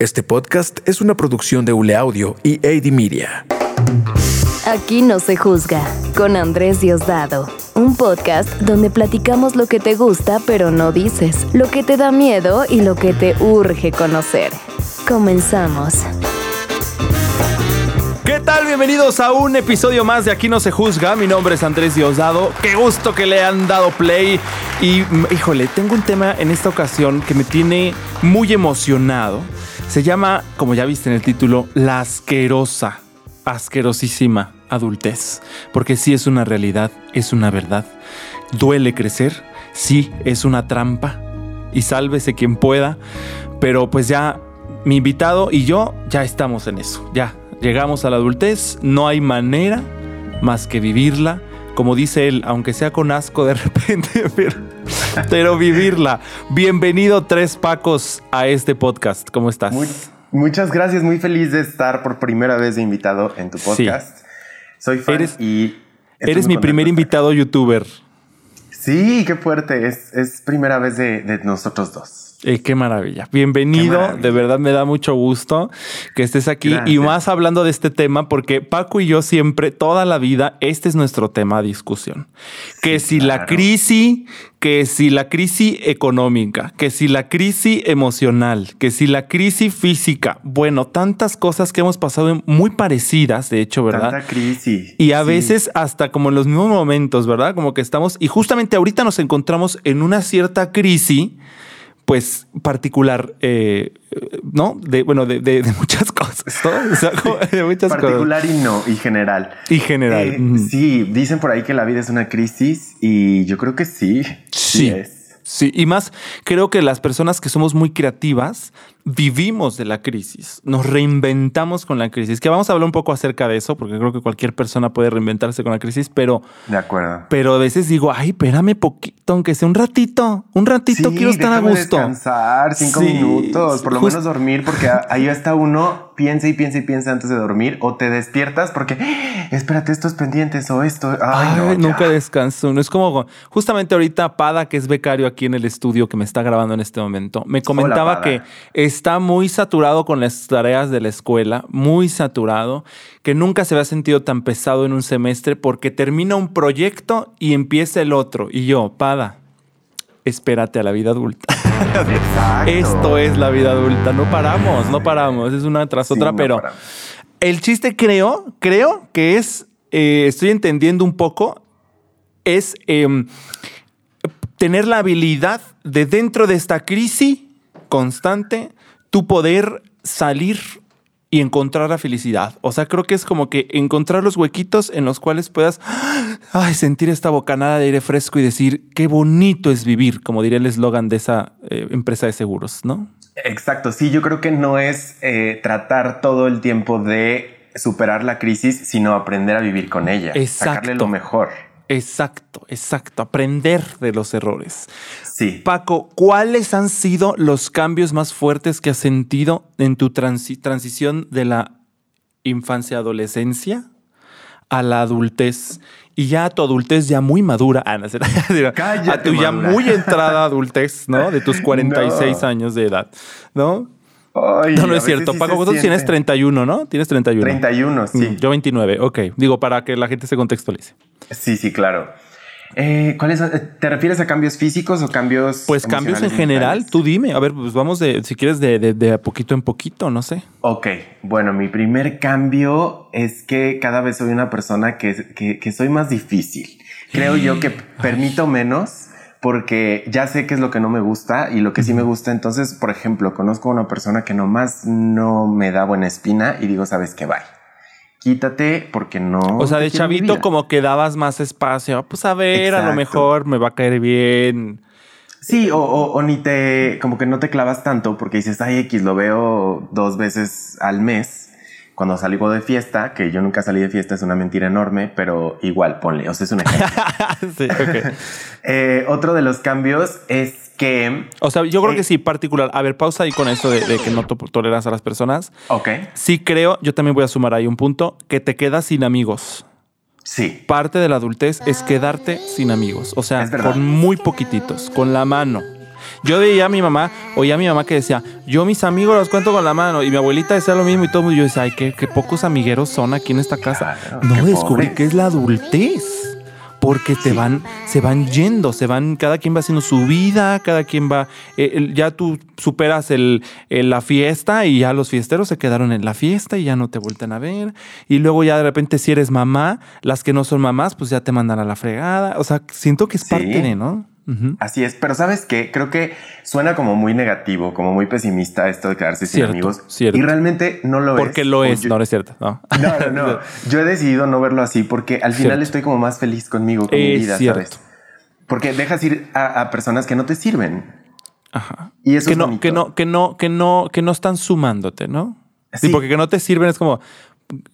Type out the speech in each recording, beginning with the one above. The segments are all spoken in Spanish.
Este podcast es una producción de Ule Audio y AD Media. Aquí no se juzga, con Andrés Diosdado. Un podcast donde platicamos lo que te gusta pero no dices, lo que te da miedo y lo que te urge conocer. Comenzamos. ¿Qué tal? Bienvenidos a un episodio más de Aquí no se juzga. Mi nombre es Andrés Diosdado. Qué gusto que le han dado play. Y híjole, tengo un tema en esta ocasión que me tiene muy emocionado. Se llama, como ya viste en el título, La asquerosa, asquerosísima adultez. Porque sí es una realidad, es una verdad. Duele crecer, sí es una trampa. Y sálvese quien pueda. Pero pues ya mi invitado y yo ya estamos en eso. Ya llegamos a la adultez, no hay manera más que vivirla. Como dice él, aunque sea con asco de repente, pero, pero vivirla. Bienvenido Tres Pacos a este podcast. ¿Cómo estás? Muy- muchas gracias, muy feliz de estar por primera vez de invitado en tu podcast. Soy fan Eres- y... Eres mi primer invitado youtuber. Sí, qué fuerte. Es, es primera vez de, de nosotros dos. Eh, qué maravilla. Bienvenido. Qué maravilla. De verdad me da mucho gusto que estés aquí y más hablando de este tema porque Paco y yo siempre, toda la vida, este es nuestro tema de discusión. Que si la crisis, que si la crisis económica, que si la crisis emocional, que si la crisis física, bueno, tantas cosas que hemos pasado muy parecidas, de hecho, ¿verdad? Tanta crisis. Y a Sí. veces hasta como en los mismos momentos, ¿verdad? Como que estamos, y justamente ahorita nos encontramos en una cierta crisis, pues particular, eh, ¿no? De, bueno, de, de- de muchas cosas, ¿no? O sea, de muchas cosas. Particular y no, y general. Y general. Eh. Sí, dicen por ahí que la vida es una crisis y yo creo que sí. Sí. es. Sí, y más creo que las personas que somos muy creativas vivimos de la crisis, nos reinventamos con la crisis, que vamos a hablar un poco acerca de eso, porque creo que cualquier persona puede reinventarse con la crisis, pero De acuerdo. Pero a veces digo, ay, espérame poquito, aunque sea un ratito, un ratito Sí, quiero estar a gusto. Descansar cinco Sí, minutos, por lo just- menos dormir, porque ahí está uno, piensa y piensa y piensa antes de dormir, o te despiertas porque "Ah, espérate, estos pendientes o esto. Ay, Ay, no, ya. nunca descanso. No es como justamente ahorita Pada, que es becario aquí en el estudio que me está grabando en este momento, me comentaba que está muy saturado con las tareas de la escuela, muy saturado, que nunca se había sentido tan pesado en un semestre porque termina un proyecto y empieza el otro. Y yo, Pada, espérate a la vida adulta. Esto es la vida adulta. No paramos, no paramos. Es una tras Sí, otra, no pero paramos. el chiste creo, creo que es, eh, estoy entendiendo un poco, es em, tener la habilidad de dentro de esta crisis constante, tu poder salir y encontrar la felicidad. O sea, creo que es como que encontrar los huequitos en los cuales puedas ay, sentir esta bocanada de aire fresco y decir, qué bonito es vivir, como diría el eslogan de esa eh, empresa de seguros, ¿no? Exacto, sí, yo creo que no es eh, tratar todo el tiempo de superar la crisis, sino aprender a vivir con ella. Exacto. Sacarle lo mejor. Exacto, exacto. Aprender de los errores. Sí. Paco, ¿cuáles han sido los cambios más fuertes que has sentido en tu transi- transición de la infancia-adolescencia a la adultez? Y ya a tu adultez ya muy madura, ah, no, será- Cállate, a tu ya muy entrada adultez, ¿no? De tus 46 No. años de edad, ¿no? Ay, No, no es cierto. sí Paco, vosotros tienes siente. 31, ¿no? Tienes 31. 31, sí. Mm, Yo 29, ok. Digo, para que la gente se contextualice. Sí, sí, claro. Eh, ¿cuáles son? ¿Te refieres a cambios físicos o cambios? Pues cambios en general, tú dime. A ver, pues vamos de, si quieres, de, de, de poquito en poquito, no sé. Ok, bueno, mi primer cambio es que cada vez soy una persona que, que, que soy más difícil. Creo yo que permito menos porque ya sé qué es lo que no me gusta y lo que sí me gusta. Entonces, por ejemplo, conozco a una persona que nomás no me da buena espina y digo, sabes qué, bye. Quítate porque no. O sea, de chavito vida". como que dabas más espacio. Pues a ver, a lo mejor me va a caer bien. Sí, o, o- o ni te, como que no te clavas tanto porque dices, ay, X, lo veo dos veces al mes cuando salgo de fiesta, que yo nunca salí de fiesta, es una mentira enorme, pero igual, ponle, o sea, es un ejemplo. sí. Eh, otro de los cambios es que, O sea, yo creo Eh. que sí, particular. A ver, pausa ahí con esto de, de que no to- toleras a las personas. ok, Sí creo, yo también voy a sumar ahí un punto, que te quedas sin amigos. sí, Parte de la adultez es quedarte sin amigos. O sea, con muy poquititos, con la mano. Yo veía a mi mamá, oía a mi mamá que decía, yo mis amigos los cuento con la mano. Y mi abuelita decía lo mismo y todo. Y yo decía, ay, qué, qué pocos amigueros son aquí en esta casa. Claro, no descubrí que es la adultez. Porque te van, se van yendo, se van, cada quien va haciendo su vida, cada quien va, eh, ya tú superas el, el- la fiesta y ya los fiesteros se quedaron en la fiesta y ya no te vuelten a ver. Y luego ya de repente si eres mamá, las que no son mamás, pues ya te mandan a la fregada. O sea, siento que es Sí. parte de, ¿no? Así es, pero ¿sabes qué? Creo que suena como muy negativo, como muy pesimista esto de quedarse Cierto, sin amigos. cierto. Y realmente no lo es. Porque lo es, yo- no, no es cierto. No, No, no, no. Yo he decidido no verlo así porque al final Cierto. estoy como más feliz conmigo, con mi vida, cierto. ¿sabes? Porque dejas ir a, a personas que no te sirven. Ajá. Y eso que es no, bonito. que no, que no, que no, que no están sumándote, ¿no? Sí, Sí. porque que no te sirven es como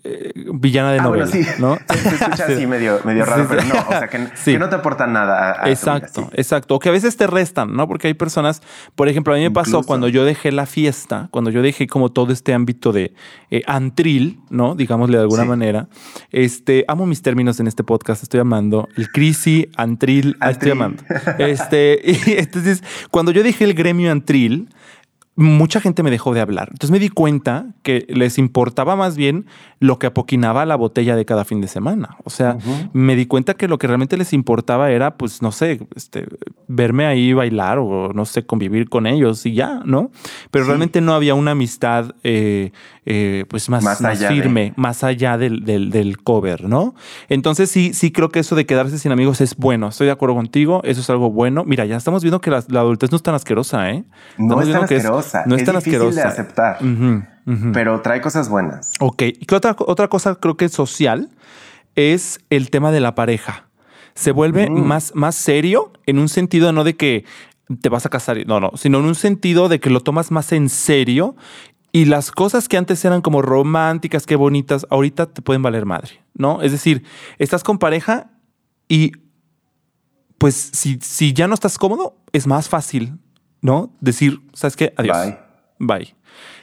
eh, villana de Ah, novela, bueno, sí. ¿no? Se, escucha Sí. así medio, medio raro, Sí, pero no, o sea, que, no te aportan nada. A, a tu vida, Exacto, exacto. O que a veces te restan, ¿no? Porque hay personas, por ejemplo, a mí me pasó cuando yo dejé la fiesta, cuando yo dejé como todo este ámbito de eh, antril, ¿no? Digámosle de alguna manera. Este, amo mis términos en este podcast, estoy amando. El crisi, antril, ah, estoy Antril. amando. Este, y entonces, cuando yo dejé el gremio antril, mucha gente me dejó de hablar. Entonces me di cuenta que les importaba más bien lo que apoquinaba la botella de cada fin de semana. O sea, me di cuenta que lo que realmente les importaba era, pues, no sé, este, verme ahí bailar o no sé, convivir con ellos y ya, ¿no? Pero Sí. realmente no había una amistad, eh, eh, pues, más, Más más de- firme, más allá del, del- del cover, ¿no? Entonces sí, sí creo que eso de quedarse sin amigos es bueno. Estoy de acuerdo contigo, eso es algo bueno. Mira, ya estamos viendo que la, la adultez no es tan asquerosa, ¿eh? No es tan asquerosa. no es, es tan difícil asquerosa. de aceptar, pero trae cosas buenas. Ok, y otra, otra cosa creo que es social es el tema de la pareja. Se vuelve Mm. más, más serio en un sentido no de que te vas a casar, no, no, sino en un sentido de que lo tomas más en serio y las cosas que antes eran como románticas, qué bonitas, ahorita te pueden valer madre, ¿no? Es decir, estás con pareja y pues si, si ya no estás cómodo, es más fácil, ¿no? Decir, ¿sabes qué? Adiós. Bye. Bye.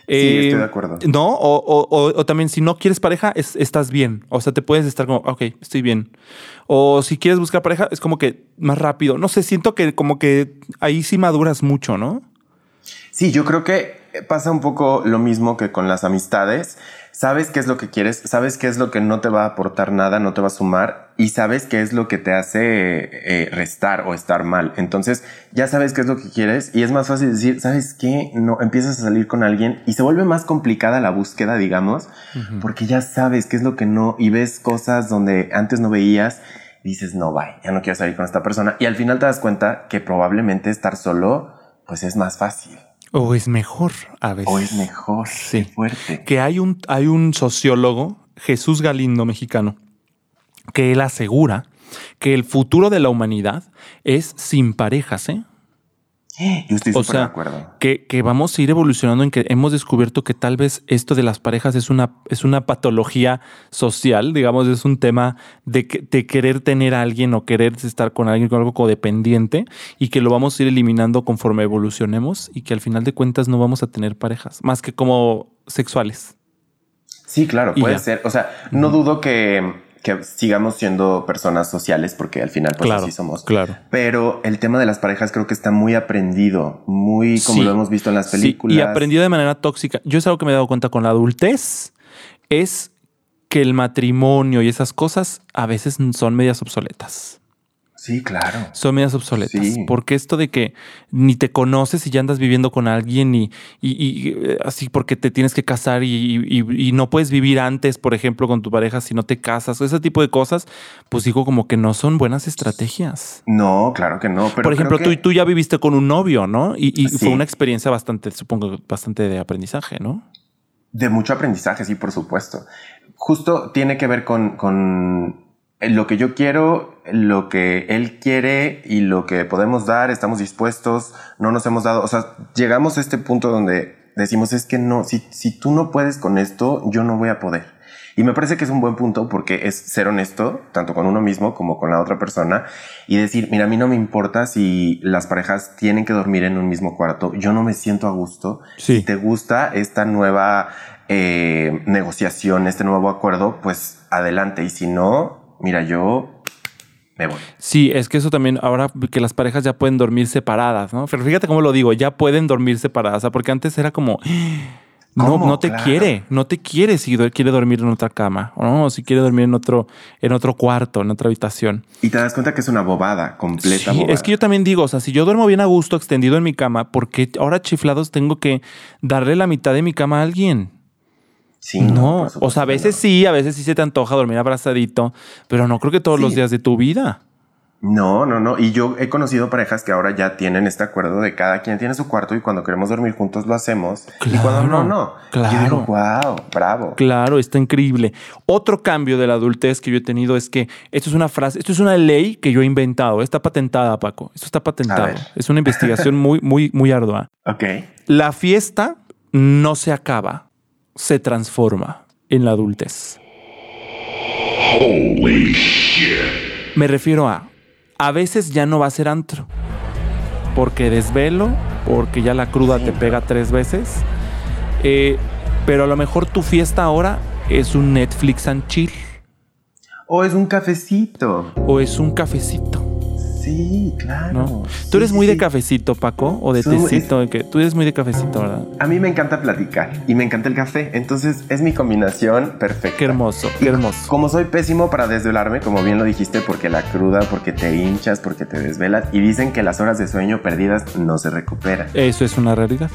Eh, estoy de acuerdo. No, o, o- o- o también si no quieres pareja, es- estás bien. O sea, te puedes estar como, ok, estoy bien. O si quieres buscar pareja, es como que más rápido. No sé, siento que como que ahí sí maduras mucho, ¿no? Sí, yo creo que pasa un poco lo mismo que con las amistades. Sabes qué es lo que quieres, sabes qué es lo que no te va a aportar nada, no te va a sumar y sabes qué es lo que te hace eh, restar o estar mal. Entonces ya sabes qué es lo que quieres y es más fácil decir, ¿sabes qué? No, empiezas a salir con alguien y se vuelve más complicada la búsqueda, digamos, porque ya sabes qué es lo que no y ves cosas donde antes no veías y dices, no, bye, ya no quiero salir con esta persona y al final te das cuenta que probablemente estar solo pues es más fácil. O es mejor a veces. O es mejor. Sí. Fuerte. Que hay un, hay un sociólogo, Jesús Galindo, mexicano, que él asegura que el futuro de la humanidad es sin parejas, ¿eh? Yo estoy O súper de sea, acuerdo. que, que vamos a ir evolucionando en que hemos descubierto que tal vez esto de las parejas es una, es una patología social, digamos, es un tema de, de querer tener a alguien o querer estar con alguien con algo codependiente y que lo vamos a ir eliminando conforme evolucionemos y que al final de cuentas no vamos a tener parejas, más que como sexuales. Sí, claro, Y puede ya. ser. O sea, no dudo que, que sigamos siendo personas sociales porque al final pues Claro, así somos. claro. Pero el tema de las parejas creo que está muy aprendido, muy como Sí, lo hemos visto en las Sí, películas. y aprendido de manera tóxica. Yo es algo que me he dado cuenta con la adultez, es que el matrimonio y esas cosas a veces son medias obsoletas. Sí, claro. Son medias obsoletas. Sí. Porque esto de que ni te conoces y ya andas viviendo con alguien y, y- y, eh, así porque te tienes que casar y, y- no puedes vivir antes, por ejemplo, con tu pareja si no te casas, ese tipo de cosas, pues digo como que no son buenas estrategias. No, claro que no. Pero por ejemplo, que- tú, tú ya viviste con un novio, ¿no? Y, y Sí. fue una experiencia bastante, supongo, bastante de aprendizaje, ¿no? De mucho aprendizaje, sí, por supuesto. Justo tiene que ver con, con lo que yo quiero, lo que él quiere y lo que podemos dar, estamos dispuestos, no nos hemos dado, o sea, llegamos a este punto donde decimos es que no, si, si tú no puedes con esto, yo no voy a poder. Y me parece que es un buen punto porque es ser honesto, tanto con uno mismo como con la otra persona, y decir, mira, a mí no me importa si las parejas tienen que dormir en un mismo cuarto, yo no me siento a gusto. Sí. Si te gusta esta nueva eh, negociación, este nuevo acuerdo, pues adelante. Y si no, mira, yo me voy. Sí, es que eso también, ahora que las parejas ya pueden dormir separadas, ¿no? Pero fíjate cómo lo digo, ya pueden dormir separadas, o sea, porque antes era como, no, no te Claro. quiere, no te quiere si quiere dormir en otra cama, o no, si quiere dormir en otro, en otro cuarto, en otra habitación. Y te das cuenta que es una bobada, completa Sí, bobada. es que yo también digo, o sea, si yo duermo bien a gusto, extendido en mi cama, ¿por qué ahora chiflados tengo que darle la mitad de mi cama a alguien? Sí, No, o sea, a veces no. sí, a veces sí se te antoja dormir abrazadito, pero no creo que todos Sí. los días de tu vida. No, no, no. Y yo he conocido parejas que ahora ya tienen este acuerdo de cada quien tiene su cuarto y cuando queremos dormir juntos lo hacemos. y cuando no, Claro, no. claro. Yo digo, wow, bravo. Claro, está increíble. Otro cambio de la adultez que yo he tenido es que esto es una frase, esto es una ley que yo he inventado. Está patentada, Paco. Esto está patentado. Es una investigación muy, muy, muy ardua. Ok. La fiesta no se acaba, se transforma en la adultez. Me refiero a, a veces ya no va a ser antro. Porque desvelo, porque ya la cruda te pega tres veces. Eh, pero a lo mejor tu fiesta ahora es un Netflix and chill. O es un cafecito. O es un cafecito, Sí, claro. ¿no? Sí, ¿Tú eres sí, muy de cafecito, Paco? ¿O de tecito? que Tú eres muy de cafecito, ¿verdad? A mí me encanta platicar y me encanta el café. Entonces es mi combinación perfecta. Qué hermoso, qué Y hermoso. Como soy pésimo para desvelarme, como bien lo dijiste, porque la cruda, porque te hinchas, porque te desvelas, y dicen que las horas de sueño perdidas no se recuperan. Eso es una realidad.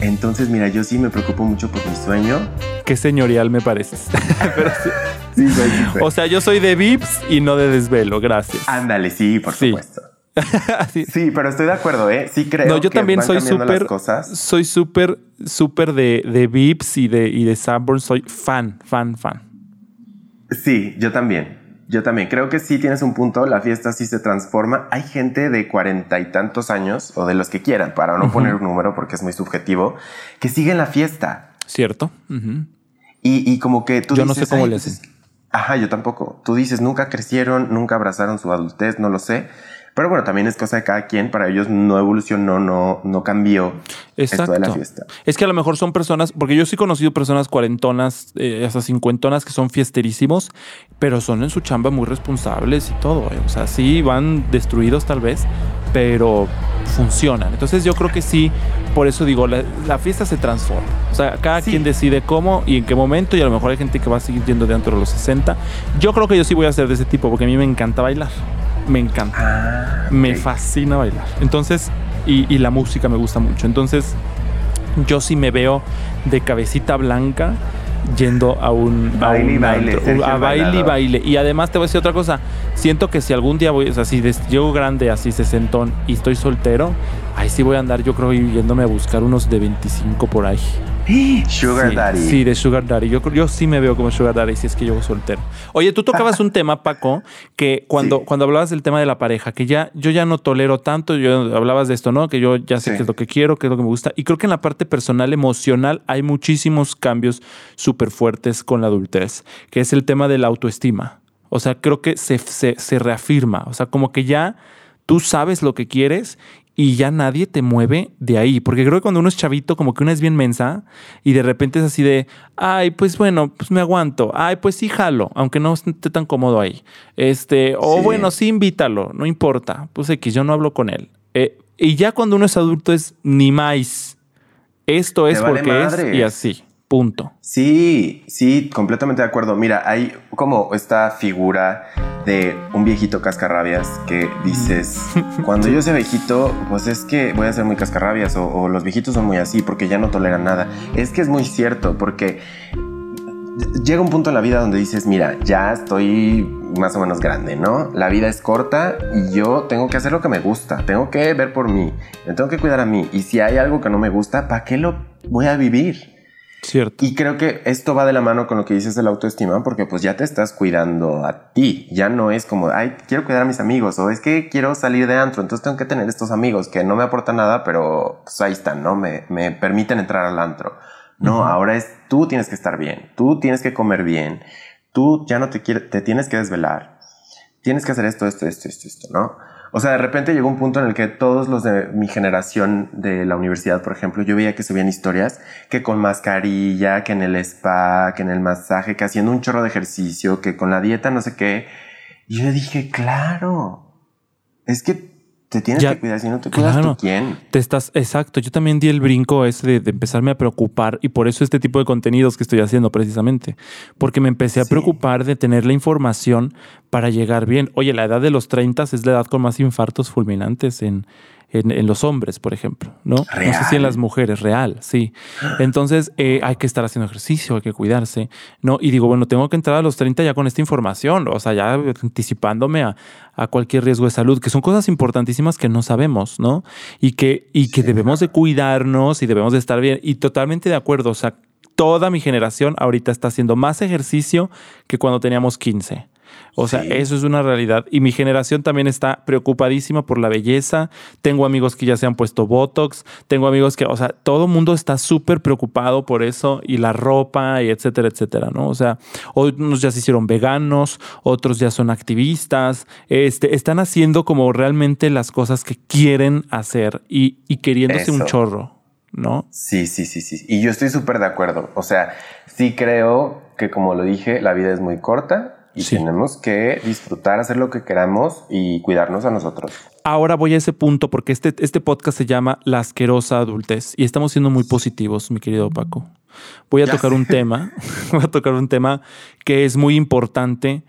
Entonces, mira, yo sí me preocupo mucho por mi sueño. Qué señorial me pareces. Pero sí. Sí, soy súper. O sea, yo soy de VIPs y no de desvelo, gracias. Ándale, sí, por Sí. supuesto. Sí, pero estoy de acuerdo, ¿eh? Sí creo No, yo que también van soy súper, soy súper, súper de, de Vips y de, y de Sanborn. Soy fan, fan, fan. Sí, yo también. Yo también. Creo que sí tienes un punto. La fiesta sí se transforma. Hay gente de cuarenta y tantos años, o de los que quieran, para no poner un número porque es muy subjetivo, que siguen la fiesta. ¿Cierto? Y, y como que tú Yo no sé cómo "Ay, le pues hacen". Ajá, yo tampoco. Tú dices, nunca crecieron, nunca abrazaron su adultez, no lo sé. Pero bueno, también es cosa de cada quien. Para ellos no evolucionó, no, no cambió Exacto. esto de la fiesta. Es que a lo mejor son personas, porque yo sí he conocido personas cuarentonas, eh, hasta cincuentonas que son fiesterísimos, pero son en su chamba muy responsables y todo. eh. O sea, sí van destruidos tal vez, pero funcionan. Entonces yo creo que sí, por eso digo, la, la fiesta se transforma. O sea, cada Sí. quien decide cómo y en qué momento, y a lo mejor hay gente que va a seguir yendo dentro de los 60. Yo creo que yo sí voy a ser de ese tipo, porque a mí me encanta bailar. Me encanta. Ah, Me fascina bailar. Entonces, y, y la música me gusta mucho. Entonces, yo sí me veo de cabecita blanca yendo a un a Baile y un baile, antro, a baile y baile. Y además te voy a decir otra cosa. Siento que si algún día voy, o sea, si llego grande, así sesentón y estoy soltero, ahí sí voy a andar, yo creo, yéndome a buscar unos de 25 por ahí. Sugar sí, Daddy. Sí, de Sugar Daddy. Yo, yo sí me veo como Sugar Daddy si es que llego soltero. Oye, tú tocabas un tema, Paco, que cuando, Sí. cuando hablabas del tema de la pareja, que ya yo ya no tolero tanto, yo hablabas de esto, ¿no? Que yo ya sé Sí. qué es lo que quiero, qué es lo que me gusta. Y creo que en la parte personal, emocional, hay muchísimos cambios súper fuertes con la adultez, que es el tema de la autoestima. O sea, creo que se, se, se reafirma. O sea, como que ya tú sabes lo que quieres y ya nadie te mueve de ahí. Porque creo que cuando uno es chavito, como que uno es bien mensa y de repente es así de, ay, pues bueno, pues me aguanto. Ay, pues sí, jalo, aunque no esté tan cómodo ahí. Este, o Sí. bueno, sí, invítalo, no importa. Pues X, yo no hablo con él. Eh, y ya cuando uno es adulto es ni más. Esto es vale porque es y así. Punto. Sí, sí, completamente de acuerdo. Mira, hay como esta figura de un viejito cascarrabias que dices, cuando yo sea viejito, pues es que voy a ser muy cascarrabias o, o los viejitos son muy así porque ya no toleran nada. Es que es muy cierto porque llega un punto en la vida donde dices, mira, ya estoy más o menos grande, ¿no? La vida es corta y yo tengo que hacer lo que me gusta, tengo que ver por mí, me tengo que cuidar a mí y si hay algo que no me gusta, ¿para qué lo voy a vivir? Cierto. Y creo que esto va de la mano con lo que dices de la autoestima, porque pues ya te estás cuidando a ti. Ya no es como, ay, quiero cuidar a mis amigos, o es que quiero salir de antro, entonces tengo que tener estos amigos que no me aportan nada, pero pues ahí están, ¿no? Me, me permiten entrar al antro. No, ahora es tú tienes que estar bien, tú tienes que comer bien, tú ya no te quieres, te tienes que desvelar, tienes que hacer esto, esto, esto, esto, esto, ¿no? O sea, de repente llegó un punto en el que todos los de mi generación de la universidad, por ejemplo, yo veía que subían historias que con mascarilla, que en el spa, que en el masaje, que haciendo un chorro de ejercicio, que con la dieta, no sé qué. Y yo dije, claro, es que te tienes que cuidar, si no te cuidas, claro, quién? Te estás, exacto. Yo también di el brinco ese de, empezarme a preocupar y por eso este tipo de contenidos que estoy haciendo precisamente, porque me empecé a preocupar de tener la información para llegar bien. Oye, la edad de los 30 es la edad con más infartos fulminantes en, en, los hombres, por ejemplo, ¿no? No sé si en las mujeres, real, sí. Entonces eh, hay que estar haciendo ejercicio, hay que cuidarse, ¿no? Y digo, bueno, tengo que entrar a los 30 ya con esta información, o sea, ya anticipándome a, a cualquier riesgo de salud, que son cosas importantísimas que no sabemos, ¿no? Y que, y que debemos de cuidarnos y debemos de estar bien. Y totalmente de acuerdo, o sea, toda mi generación ahorita está haciendo más ejercicio que cuando teníamos 15. O sea, eso es una realidad. Y mi generación también está preocupadísima por la belleza. Tengo amigos que ya se han puesto Botox. Tengo amigos que, o sea, todo el mundo está súper preocupado por eso y la ropa y etcétera, etcétera, ¿no? O sea, unos ya se hicieron veganos, otros ya son activistas. Este, están haciendo como realmente las cosas que quieren hacer y, y queriéndose un chorro. ¿no? Sí, sí, sí, sí. Y yo estoy súper de acuerdo. O sea, sí creo que como lo dije, la vida es muy corta y tenemos que disfrutar, hacer lo que queramos y cuidarnos a nosotros. Ahora voy a ese punto porque este, este podcast se llama La asquerosa adultez y estamos siendo muy positivos, mi querido Paco. Voy a tocar un tema, voy a tocar un tema que es muy importante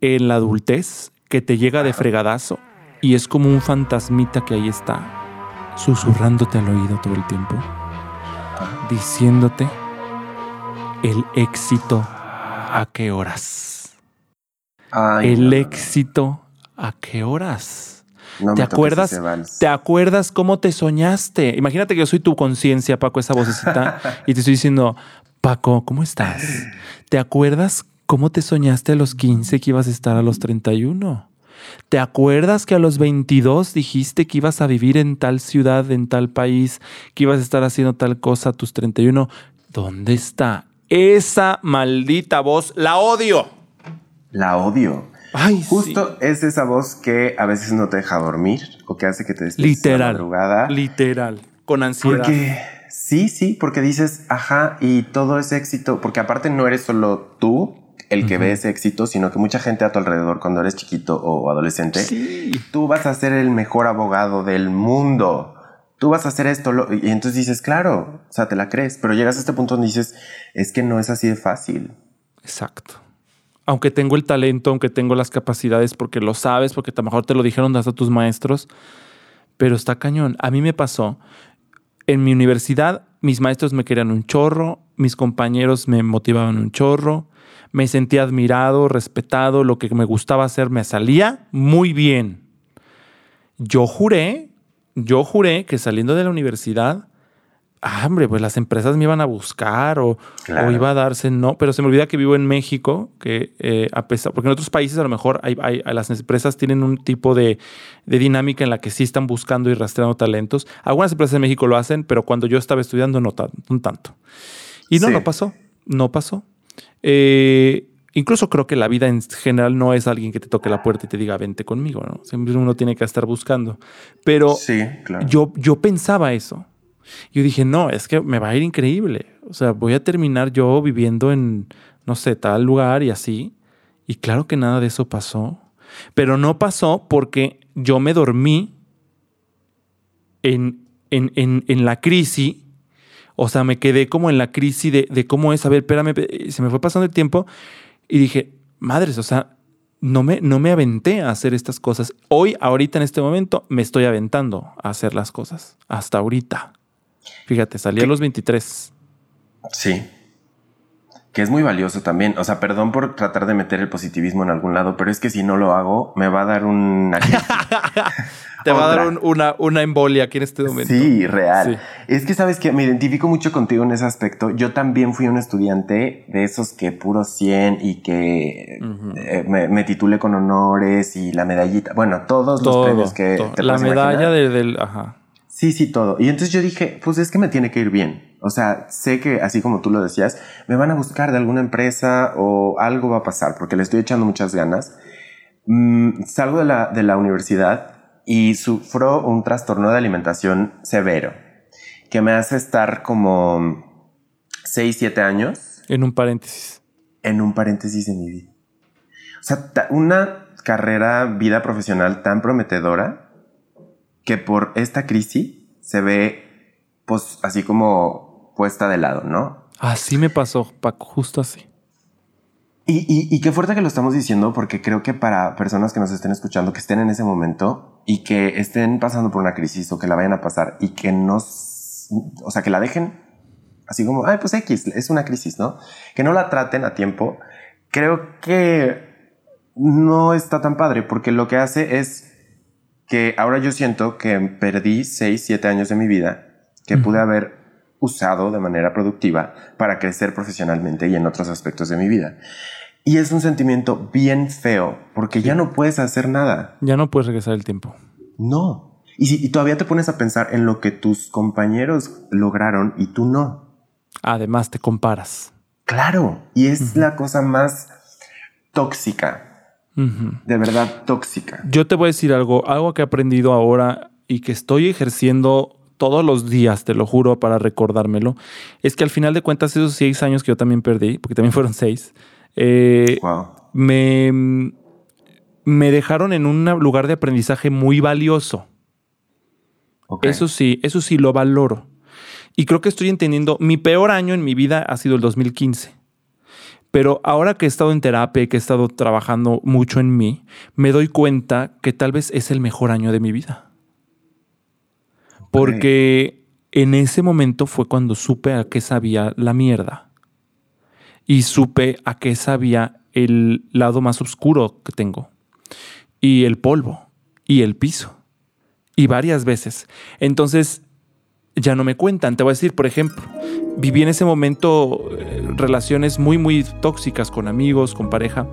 en la adultez, que te llega de fregadazo y es como un fantasmita que ahí está, susurrándote al oído todo el tiempo, diciéndote el éxito a qué horas el éxito, ¿a qué horas? ¿Te acuerdas? ¿Te acuerdas cómo te soñaste? Imagínate que yo soy tu conciencia, Paco, esa vocecita, y te estoy diciendo, Paco, ¿cómo estás? ¿Te acuerdas cómo te soñaste a los 15 que ibas a estar a los 31? ¿Te acuerdas que a los 22 dijiste que ibas a vivir en tal ciudad, en tal país, que ibas a estar haciendo tal cosa a tus 31? ¿Dónde está? Esa maldita voz, la odio la odio. Ay, Justo es esa voz que a veces no te deja dormir o que hace que te despiertes literal, madrugada. Literal, con ansiedad. Porque sí, sí, porque dices, ajá, y todo ese éxito, porque aparte no eres solo tú el que ve ese éxito, sino que mucha gente a tu alrededor cuando eres chiquito o adolescente, sí. tú vas a ser el mejor abogado del mundo. Tú vas a hacer esto y entonces dices, claro, o sea, te la crees, pero llegas a este punto donde dices, es que no es así de fácil. Exacto aunque tengo el talento, aunque tengo las capacidades, porque lo sabes, porque a lo mejor te lo dijeron hasta tus maestros, pero está cañón. A mí me pasó, en mi universidad, mis maestros me querían un chorro, mis compañeros me motivaban un chorro, me sentía admirado, respetado, lo que me gustaba hacer me salía muy bien. Yo juré, yo juré que saliendo de la universidad ah, hombre, pues las empresas me iban a buscar o, iba a darse, no, pero se me olvida que vivo en México, que eh, a pesar, porque en otros países a lo mejor hay, las empresas tienen un tipo de, dinámica en la que sí están buscando y rastreando talentos. Algunas empresas en México lo hacen, pero cuando yo estaba estudiando no, tanto. Y no, no pasó, no pasó. Eh, incluso creo que la vida en general no es alguien que te toque la puerta y te diga vente conmigo, ¿no? Siempre uno tiene que estar buscando. Pero yo, yo pensaba eso. Yo dije, no, es que me va a ir increíble. O sea, voy a terminar yo viviendo en, no sé, tal lugar y así. Y claro que nada de eso pasó. Pero no pasó porque yo me dormí en, en, en, en la crisis. O sea, me quedé como en la crisis de, de cómo es. A ver, espérame, se me fue pasando el tiempo y dije, madres, o sea, no me, no me aventé a hacer estas cosas. Hoy, ahorita, en este momento, me estoy aventando a hacer las cosas. Hasta ahorita. Fíjate, salí a los 23. Sí. Que es muy valioso también. O sea, perdón por tratar de meter el positivismo en algún lado, pero es que si no lo hago, me va a dar una. Te va a dar una, una embolia aquí en este momento. Sí, real. Es que sabes que me identifico mucho contigo en ese aspecto. Yo también fui un estudiante de esos que puro 100 y que eh, me, titulé con honores y la medallita. Bueno, todos los premios que te La medalla del. Ajá. Sí, sí, todo. Y entonces yo dije, pues es que me tiene que ir bien. O sea, sé que así como tú lo decías, me van a buscar de alguna empresa o algo va a pasar porque le estoy echando muchas ganas. Mm, salgo de la, de la universidad y sufro un trastorno de alimentación severo que me hace estar como 6, 7 años. En un paréntesis. En un paréntesis de mi vida. O sea, una carrera, vida profesional tan prometedora que por esta crisis se ve, pues, así como puesta de lado, ¿no? Así me pasó, Paco, justo así. Y, qué fuerte que lo estamos diciendo, porque creo que para personas que nos estén escuchando, que estén en ese momento y que estén pasando por una crisis o que la vayan a pasar y que no, o sea, que la dejen así como, ay, pues X, es una crisis, ¿no? Que no la traten a tiempo, creo que no está tan padre, porque lo que hace es que ahora yo siento que perdí 6, 7 años de mi vida que pude haber usado de manera productiva para crecer profesionalmente y en otros aspectos de mi vida. Y es un sentimiento bien feo porque ya no puedes hacer nada. Ya no puedes regresar el tiempo. No. Y, si, todavía te pones a pensar en lo que tus compañeros lograron y tú no. Además te comparas. Claro. Y es la cosa más tóxica. De verdad tóxica. Yo te voy a decir algo, algo que he aprendido ahora y que estoy ejerciendo todos los días, te lo juro, para recordármelo, es que al final de cuentas esos seis años que yo también perdí, porque también fueron seis, eh, me, me dejaron en un lugar de aprendizaje muy valioso. Eso sí, eso sí lo valoro. Y creo que estoy entendiendo, mi peor año en mi vida ha sido el 2015. Pero ahora que he estado en terapia y que he estado trabajando mucho en mí, me doy cuenta que tal vez es el mejor año de mi vida. Porque en ese momento fue cuando supe a qué sabía la mierda. Y supe a qué sabía el lado más oscuro que tengo. Y el polvo. Y el piso. Y varias veces. Entonces, ya no me cuentan. Te voy a decir, por ejemplo, viví en ese momento eh, relaciones muy, muy tóxicas con amigos, con pareja.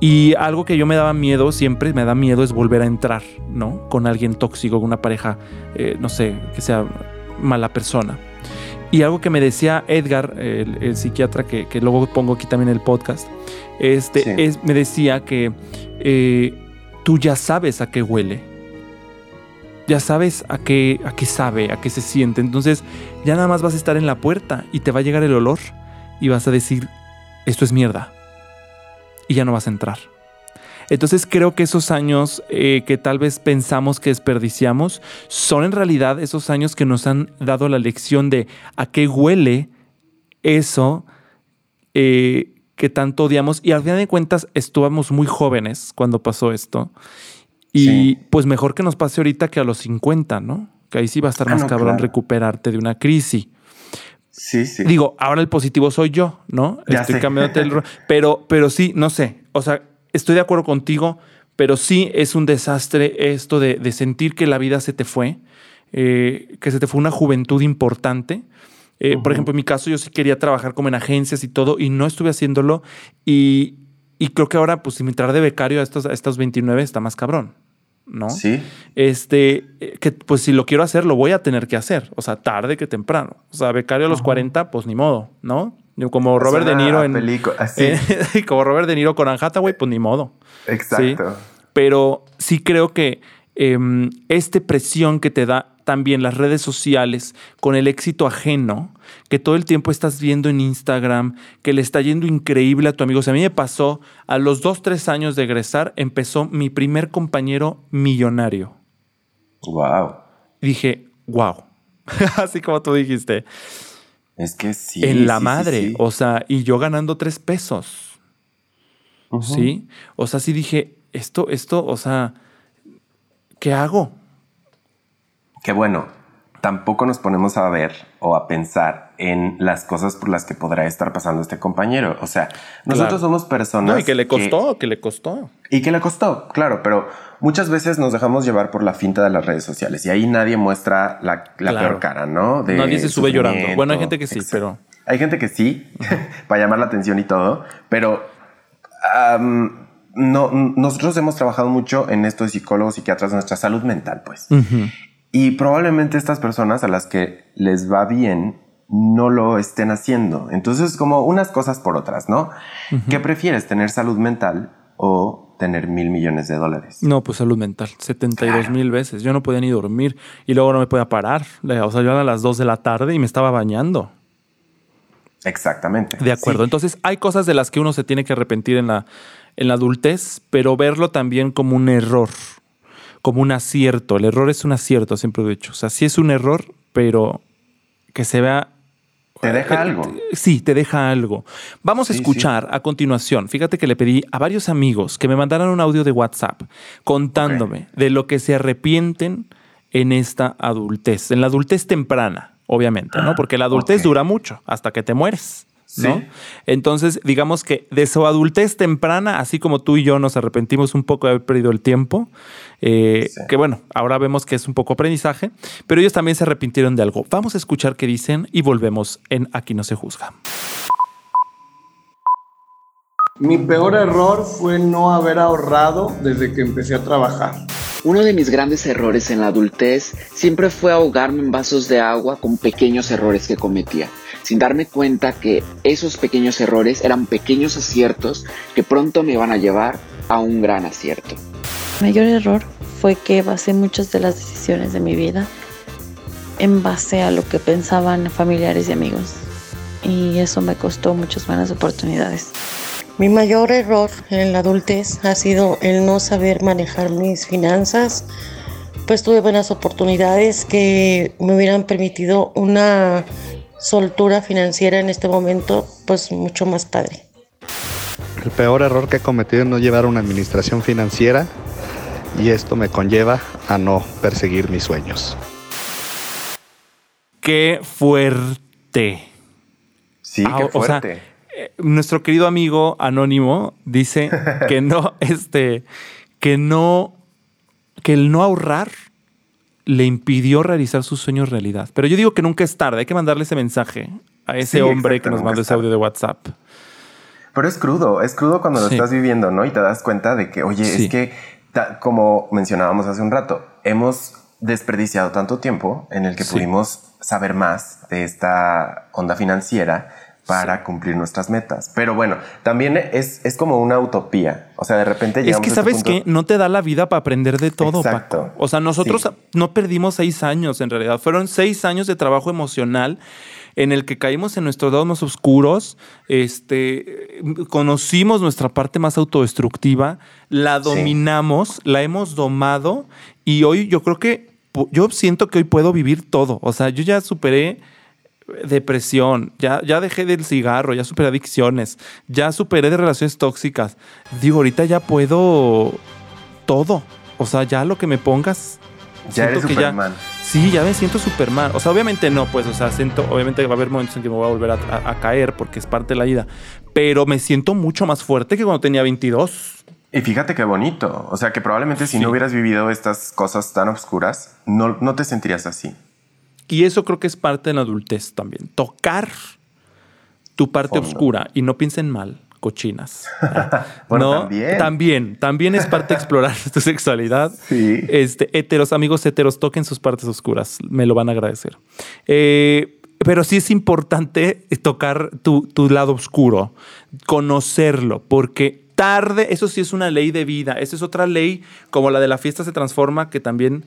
Y algo que yo me daba miedo, siempre me da miedo, es volver a entrar, ¿no? Con alguien tóxico, con una pareja, eh, no sé, que sea mala persona. Y algo que me decía Edgar, el, psiquiatra que, luego pongo aquí también en el podcast, este, es, me decía que eh, tú ya sabes a qué huele ya sabes a qué, a qué sabe, a qué se siente. Entonces ya nada más vas a estar en la puerta y te va a llegar el olor y vas a decir, esto es mierda. Y ya no vas a entrar. Entonces creo que esos años eh, que tal vez pensamos que desperdiciamos son en realidad esos años que nos han dado la lección de a qué huele eso eh, que tanto odiamos. Y al final de cuentas estuvimos muy jóvenes cuando pasó esto. Y pues mejor que nos pase ahorita que a los 50, ¿no? Que ahí sí va a estar ah, más cabrón recuperarte de una crisis. Sí, sí. Digo, ahora el positivo soy yo, ¿no? estoy cambiando el rol. Pero, pero sí, no sé. O sea, estoy de acuerdo contigo, pero sí es un desastre esto de, sentir que la vida se te fue, eh, que se te fue una juventud importante. Eh, por ejemplo, en mi caso, yo sí quería trabajar como en agencias y todo, y no estuve haciéndolo. Y, creo que ahora, pues, si me entrar de becario a estos, a estos 29 está más cabrón. ¿No? Sí. Este, eh, que pues si lo quiero hacer, lo voy a tener que hacer. O sea, tarde que temprano. O sea, becario a los 40, pues ni modo, ¿no? Como Robert De Niro en. Eh, como Robert De Niro con Anne Hathaway, pues ni modo. Exacto. Pero sí creo que eh, esta presión que te da también las redes sociales con el éxito ajeno, que todo el tiempo estás viendo en Instagram, que le está yendo increíble a tu amigo. O sea, a mí me pasó, a los dos, tres años de egresar, empezó mi primer compañero millonario. Wow. dije, wow. Así como tú dijiste. Es que sí. En la madre. O sea, y yo ganando tres pesos. Sí. O sea, sí dije, esto, esto, o sea, ¿qué hago? que bueno, tampoco nos ponemos a ver o a pensar en las cosas por las que podrá estar pasando este compañero. O sea, nosotros somos personas. No, y que le costó, que, le costó. Y que le costó, claro, pero muchas veces nos dejamos llevar por la finta de las redes sociales y ahí nadie muestra la, peor cara, ¿no? nadie se sube llorando. Bueno, hay gente que sí, pero. Hay gente que sí, para llamar la atención y todo, pero. No, nosotros hemos trabajado mucho en esto de psicólogos, psiquiatras, nuestra salud mental, pues. Y probablemente estas personas a las que les va bien no lo estén haciendo. Entonces, como unas cosas por otras, ¿no? ¿Qué prefieres, tener salud mental o tener mil millones de dólares? No, pues salud mental, 72 mil veces. Yo no podía ni dormir y luego no me podía parar. O sea, yo a las 2 de la tarde y me estaba bañando. Exactamente. De acuerdo. Sí. Entonces, hay cosas de las que uno se tiene que arrepentir en la, en la adultez, pero verlo también como un error, como un acierto. El error es un acierto, siempre he dicho. O sea, sí es un error, pero que se vea Te deja eh, algo. Sí, te deja algo. Vamos a Sí, escuchar a continuación. Fíjate que le pedí a varios amigos que me mandaran un audio de WhatsApp contándome de lo que se arrepienten en esta adultez, en la adultez temprana, obviamente, ¿no? Porque la adultez dura mucho hasta que te mueres. ¿no? Sí. Entonces, digamos que de su adultez temprana, así como tú y yo nos arrepentimos un poco de haber perdido el tiempo, eh, Sí. que bueno, ahora vemos que es un poco aprendizaje, pero ellos también se arrepintieron de algo. Vamos a escuchar qué dicen y volvemos en Aquí no se juzga. Mi peor error fue no haber ahorrado desde que empecé a trabajar. Uno de mis grandes errores en la adultez siempre fue ahogarme en vasos de agua con pequeños errores que cometía, sin darme cuenta que esos pequeños errores eran pequeños aciertos que pronto me iban a llevar a un gran acierto. mayor error fue que basé muchas de las decisiones de mi vida en base a lo que pensaban familiares y amigos. Y eso me costó muchas buenas oportunidades. Mi mayor error en la adultez ha sido el no saber manejar mis finanzas, pues tuve buenas oportunidades que me hubieran permitido una soltura financiera en este momento, pues mucho más padre. El peor error que he cometido es no llevar una administración financiera y esto me conlleva a no perseguir mis sueños. Qué fuerte. Sí, Ah, qué o sea, fuerte. Nuestro querido amigo anónimo dice que no, este, que no, que el no ahorrar le impidió realizar sus sueños realidad. Pero yo digo que nunca es tarde. Hay que mandarle ese mensaje a ese Sí, hombre exacto, que nos mandó es ese audio de WhatsApp. Pero es crudo, es crudo cuando lo Sí. estás viviendo, ¿no? Y te das cuenta de que, oye, Sí. es que, como mencionábamos hace un rato, hemos desperdiciado tanto tiempo en el que pudimos saber más de esta onda financiera para cumplir nuestras metas. Pero bueno, también es, es como una utopía. O sea, de repente Es llegamos que a este sabes punto- que no te da la vida para aprender de todo, Exacto. Paco. O sea, nosotros Sí. no perdimos seis años en realidad. Fueron seis años de trabajo emocional en el que caímos en nuestros lados más oscuros, este, conocimos nuestra parte más autodestructiva, la Sí. dominamos, la hemos domado y hoy yo creo que yo siento que hoy puedo vivir todo. O sea, yo ya superé depresión, ya, ya dejé del cigarro, ya superé adicciones, ya superé de relaciones tóxicas. Digo, ahorita ya puedo todo. O sea, ya lo que me pongas. Ya eres que ya- Superman. Sí, ya me siento Superman. O sea, obviamente no, pues, o sea, siento, obviamente va a haber momentos en que me voy a volver a, a- a caer porque es parte de la vida. Pero me siento mucho más fuerte que cuando tenía 22. Y fíjate qué bonito. O sea, que probablemente si Sí. no hubieras vivido estas cosas tan oscuras, no, no te sentirías así. Y eso creo que es parte de la adultez también. Tocar tu parte Fondo. oscura y no piensen mal, cochinas. Bueno, No, también. También, también es parte de explorar tu sexualidad. Sí. Este, heteros, amigos heteros, toquen sus partes oscuras. Me lo van a agradecer. Eh, pero sí es importante tocar tu, tu lado oscuro, conocerlo, porque tarde, eso sí es una ley de vida. Esa es otra ley, como la de la fiesta se transforma, que también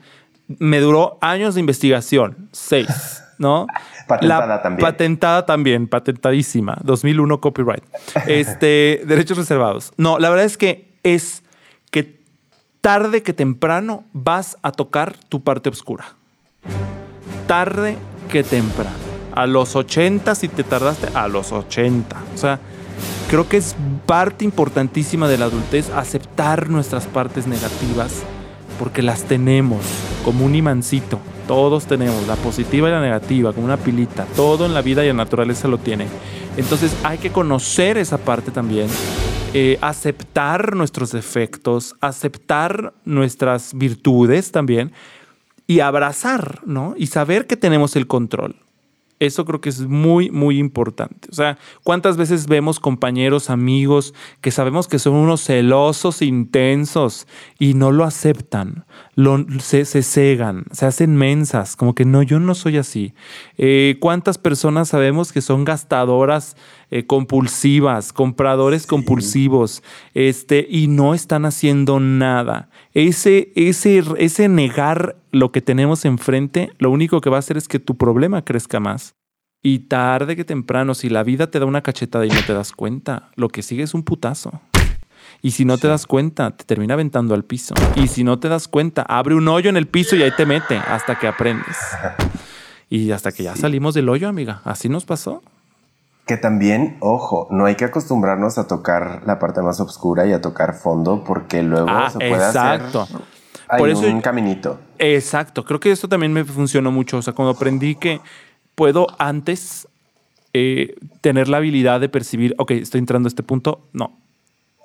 me duró años de investigación, seis, ¿no? Patentada también. Patentada también, patentadísima, 2001 copyright. Este, derechos reservados. No, la verdad es que es que tarde que temprano vas a tocar tu parte oscura. Tarde que temprano. A los 80, si te tardaste, a los 80. O sea, creo que es parte importantísima de la adultez aceptar nuestras partes negativas porque las tenemos como un imancito. Todos tenemos la positiva y la negativa, como una pilita. Todo en la vida y en la naturaleza lo tiene. Entonces hay que conocer esa parte también, eh, aceptar nuestros defectos, aceptar nuestras virtudes también y abrazar, ¿no? Y saber que tenemos el control. Eso creo que es muy, muy importante. O sea, ¿cuántas veces vemos compañeros, amigos que sabemos que son unos celosos intensos y no lo aceptan? Lo, se, se cegan, se hacen mensas, como que no, yo no soy así. Eh, ¿Cuántas personas sabemos que son gastadoras eh, compulsivas, compradores compulsivos, este, y no están haciendo nada? Ese, ese, ese negar lo que tenemos enfrente, lo único que va a hacer es que tu problema crezca más. Y tarde que temprano, si la vida te da una cachetada y no te das cuenta, lo que sigue es un putazo. Y si no te das cuenta, te termina aventando al piso. Y si no te das cuenta, abre un hoyo en el piso y ahí te mete hasta que aprendes. Y hasta que ya salimos del hoyo, amiga. Así nos pasó. Que también, ojo, no hay que acostumbrarnos a tocar la parte más oscura y a tocar fondo porque luego Ah, se puede exacto. hacer hay Por eso- un caminito. Exacto, creo que esto también me funcionó mucho. O sea, cuando aprendí que puedo antes eh, tener la habilidad de percibir, ok, estoy entrando a este punto, no,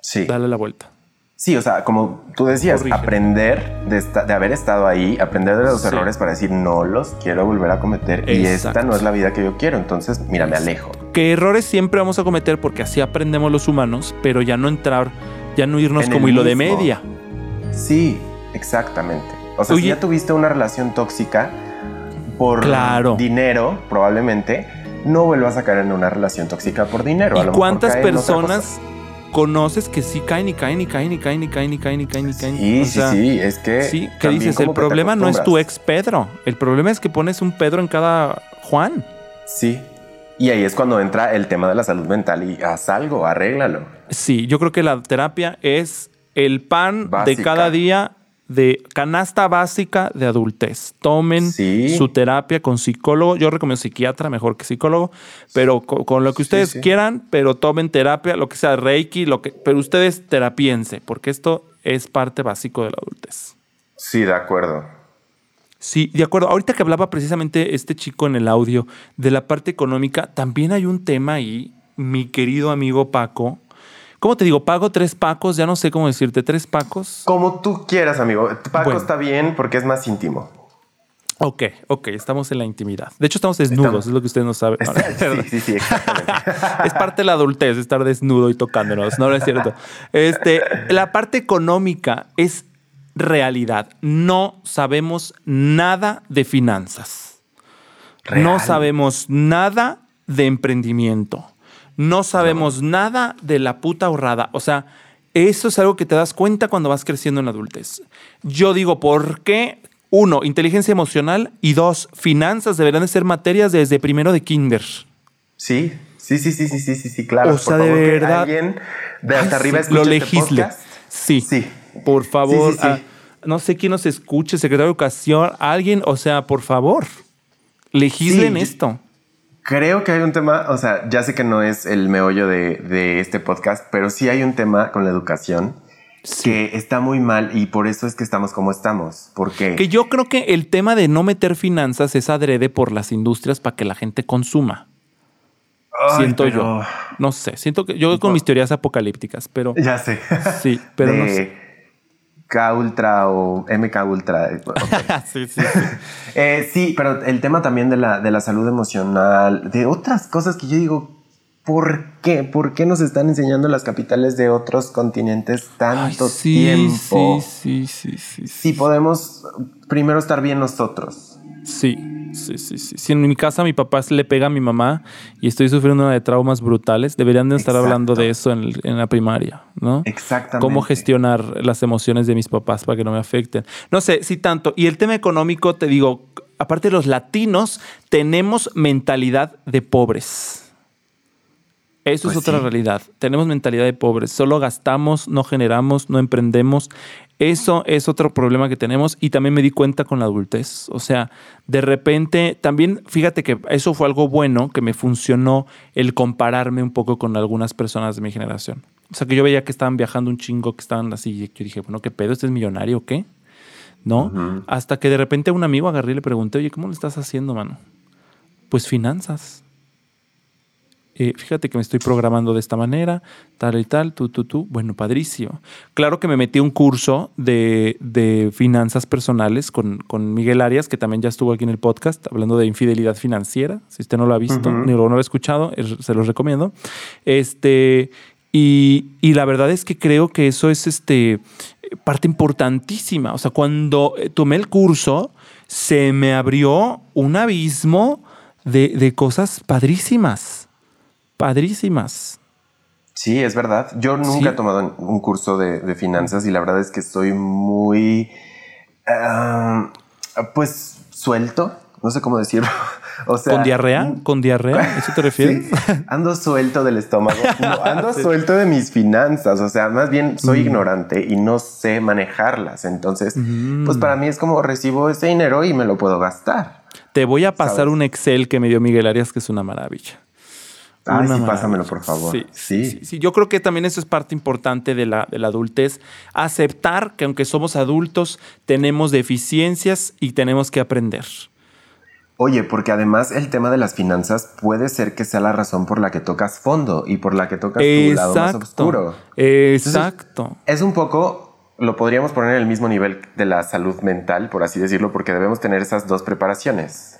Sí. dale la vuelta. Sí, o sea, como tú decías, Corrige. aprender de, esta- de haber estado ahí, aprender de los Sí. errores para decir no los quiero volver a cometer y esta no es la vida que yo quiero. Entonces, mira, me alejo. Que errores siempre vamos a cometer porque así aprendemos los humanos, pero ya no entrar, ya no irnos En como hilo de media. Sí, exactamente. O sea, Oye. si ya tuviste una relación tóxica por Claro. dinero, probablemente no vuelvas a caer en una relación tóxica por dinero. A ¿Y lo mejor cuántas cosa. personas conoces que sí caen y caen y caen y caen y caen y caen y caen y caen? Sí, O sí, sea, sí, es que. Sí, que dices, el problema no es tu ex Pedro, el problema es que pones un Pedro en cada Juan. Sí. Y ahí es cuando entra el tema de la salud mental y haz algo, arréglalo. Sí, yo creo que la terapia es el pan de Básica. cada día de canasta básica de adultez. Tomen Sí. su terapia con psicólogo. Yo recomiendo psiquiatra mejor que psicólogo, pero co- con, lo que ustedes sí. quieran, pero tomen terapia, lo que sea Reiki, lo que, pero ustedes terapiense, porque esto es parte básico de la adultez. Sí, de acuerdo. Sí, de acuerdo. Ahorita que hablaba precisamente este chico en el audio de la parte económica, también hay un tema ahí, mi querido amigo Paco. ¿Cómo te digo? Pago tres pacos, ya no sé cómo decirte, tres pacos. Como tú quieras, amigo. Paco Bueno. está bien porque es más íntimo. Ok, ok, estamos en la intimidad. De hecho, estamos desnudos, Estamos- es lo que ustedes no saben. No, no, sí, sí, sí, exactamente. es parte de la adultez estar desnudo y tocándonos, no, no es cierto. Este, la parte económica es realidad. No sabemos nada de finanzas. No sabemos nada de emprendimiento. No sabemos nada de la puta ahorrada. O sea, eso es algo que te das cuenta cuando vas creciendo en la adultez. Yo digo, ¿por qué? Uno, inteligencia emocional y dos, finanzas deberán de ser materias desde primero de kinder. Sí, sí, sí, sí, sí, sí, sí, sí, claro. O sea, Por de favor, que verdad. alguien de hasta arriba sí, lo este legisle. Sí. Sí. Por favor, Sí, ah, no sé quién nos escuche, secretario de Educación, alguien, o sea, por favor, legislen yo- esto. Creo que hay un tema, o sea, ya sé que no es el meollo de, de este podcast, pero sí hay un tema con la educación que está muy mal y por eso es que estamos como estamos. Porque Que yo creo que el tema de no meter finanzas es adrede por las industrias para que la gente consuma. Ay, siento pero- yo. No sé, siento que yo con mis teorías apocalípticas, pero Ya sé. sí, pero no sé. K Ultra o MK Ultra. ok. sí, sí, sí. Eh, sí, pero el tema también de la, de la salud emocional, de otras cosas que yo digo, ¿por qué? ¿Por qué nos están enseñando las capitales de otros continentes tanto Ay, sí, tiempo? Sí, sí, sí, sí, sí. Si podemos primero estar bien nosotros. Sí, sí, sí, sí. Si en mi casa mi papá le pega a mi mamá y estoy sufriendo una de traumas brutales, deberían de estar Exacto. hablando de eso en, la primaria, ¿no? Exactamente. Cómo gestionar las emociones de mis papás para que no me afecten. No sé, sí tanto. Y el tema económico, te digo, aparte los latinos, tenemos mentalidad de pobres. Eso Pues es otra sí. realidad. Tenemos mentalidad de pobres. Solo gastamos, no generamos, no emprendemos. Eso es otro problema que tenemos y también me di cuenta con la adultez. O sea, de repente, también fíjate que eso fue algo bueno que me funcionó el compararme un poco con algunas personas de mi generación. O sea, que yo veía que estaban viajando un chingo, que estaban así. Y yo dije, bueno, ¿qué pedo? ¿Este es millonario o qué? ¿No? Hasta que de repente a un amigo agarré y le pregunté, oye, ¿cómo lo estás haciendo, mano? Pues finanzas. Eh, fíjate que me estoy programando de esta manera, tal y tal, tú, tú, tú. Bueno, padrísimo. Claro que me metí un curso de, de finanzas personales con, con Miguel Arias, que también ya estuvo aquí en el podcast, hablando de infidelidad financiera. Si usted no lo ha visto ni lo, no lo ha escuchado, es- se los recomiendo. Este, y, y la verdad es que creo que eso es este, parte importantísima. O sea, cuando eh, tomé el curso, se me abrió un abismo de, de cosas padrísimas. Padrísimas. Sí, es verdad. Yo nunca Sí. he tomado un curso de, de finanzas y la verdad es que estoy muy, ah, pues, suelto no sé cómo decirlo. O sea, ¿Con diarrea? ¿Con diarrea? ¿Eso te refieres? Sí, ando suelto del estómago. No, ando suelto de mis finanzas. O sea, más bien soy Mm. ignorante y no sé manejarlas. Entonces, pues para mí es como recibo ese dinero y me lo puedo gastar. Te voy a pasar ¿Sabes? un Excel que me dio Miguel Arias, que es una maravilla. Una sí, pásamelo, por favor. Sí, Sí. sí, sí. Yo creo que también eso es parte importante de la, de la adultez. Aceptar que aunque somos adultos, tenemos deficiencias y tenemos que aprender. Oye, porque además el tema de las finanzas puede ser que sea la razón por la que tocas fondo y por la que tocas tu lado más oscuro. Exacto. Es un poco, lo podríamos poner en el mismo nivel de la salud mental, por así decirlo, porque debemos tener esas dos preparaciones.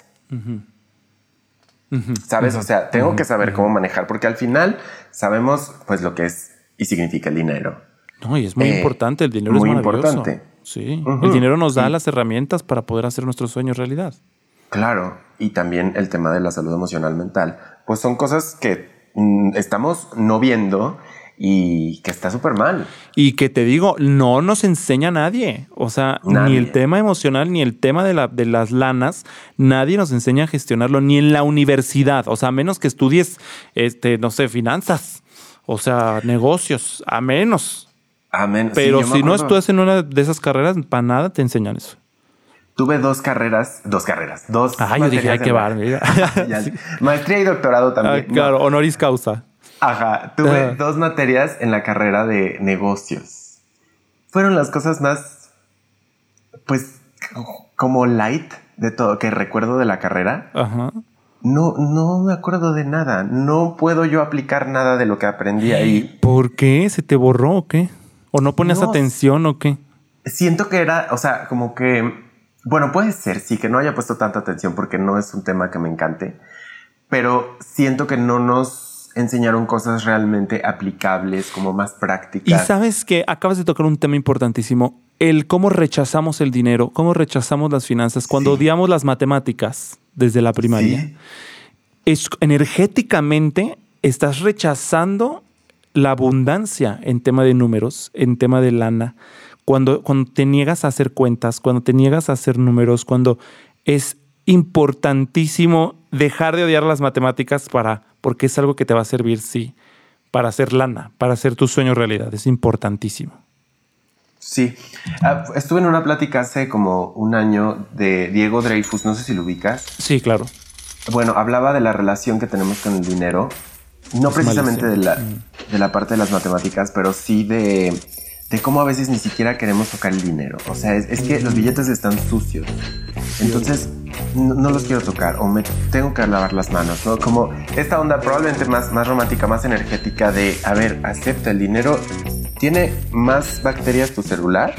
¿Sabes? O sea, tengo que saber cómo manejar, porque al final sabemos pues lo que es y significa el dinero. No, y es muy Eh, importante. El dinero muy es maravilloso. importante. Sí. El dinero nos da Sí. las herramientas para poder hacer nuestros sueños realidad. Claro, y también el tema de la salud emocional mental, pues son cosas que mm, estamos no viendo y que está súper mal. Y que te digo, no nos enseña nadie. O sea, ni el tema emocional, ni el tema de, la, de las lanas, nadie nos enseña a gestionarlo, ni en la universidad. O sea, a menos que estudies, este, no sé, finanzas. O sea, negocios, a menos. Amén. Sí, Pero si no estás en una de esas carreras, para nada te enseñan eso. Tuve dos carreras, dos carreras, dos. Ah, yo dije, materias ay, de qué ma- bar, mira. Ya, Maestría y doctorado Ah, también. No. claro, honoris causa. Ajá, tuve Ah. dos materias en la carrera de negocios. Fueron las cosas más, pues, como light de todo que recuerdo de la carrera. Ajá. No, no me acuerdo de nada. No puedo yo aplicar nada de lo que aprendí ahí. ¿Por qué? ¿Se te borró o qué? ¿O no ponías No. atención o qué? Siento que era, o sea, como que, bueno, puede ser, sí, que no haya puesto tanta atención porque no es un tema que me encante, pero siento que no nos enseñaron cosas realmente aplicables, como más Y prácticas. sabes que acabas de tocar un tema importantísimo, el cómo rechazamos el dinero, cómo rechazamos las finanzas, cuando Sí. odiamos las matemáticas desde la primaria. Sí. Es, energéticamente estás rechazando la abundancia en tema de números, en tema de lana. Cuando, cuando te niegas a hacer cuentas, cuando te niegas a hacer números, cuando es importantísimo dejar de odiar las matemáticas para, porque es algo que te va a servir, sí, para hacer lana, para hacer tu sueño realidad. Es importantísimo. Sí. Ah, estuve en una plática hace como un año de Diego Dreyfus, no sé si lo ubicas. Sí, claro. Bueno, hablaba de la relación que tenemos con el dinero, no Es precisamente de la, de la parte de las matemáticas, pero sí de, de cómo a veces ni siquiera queremos tocar el dinero. O sea, es, es que los billetes están sucios. Entonces, no, no los quiero tocar o me tengo que lavar las manos, ¿no? Como esta onda probablemente más, más romántica, más energética de, a ver, acepta el dinero. Tiene más bacterias tu celular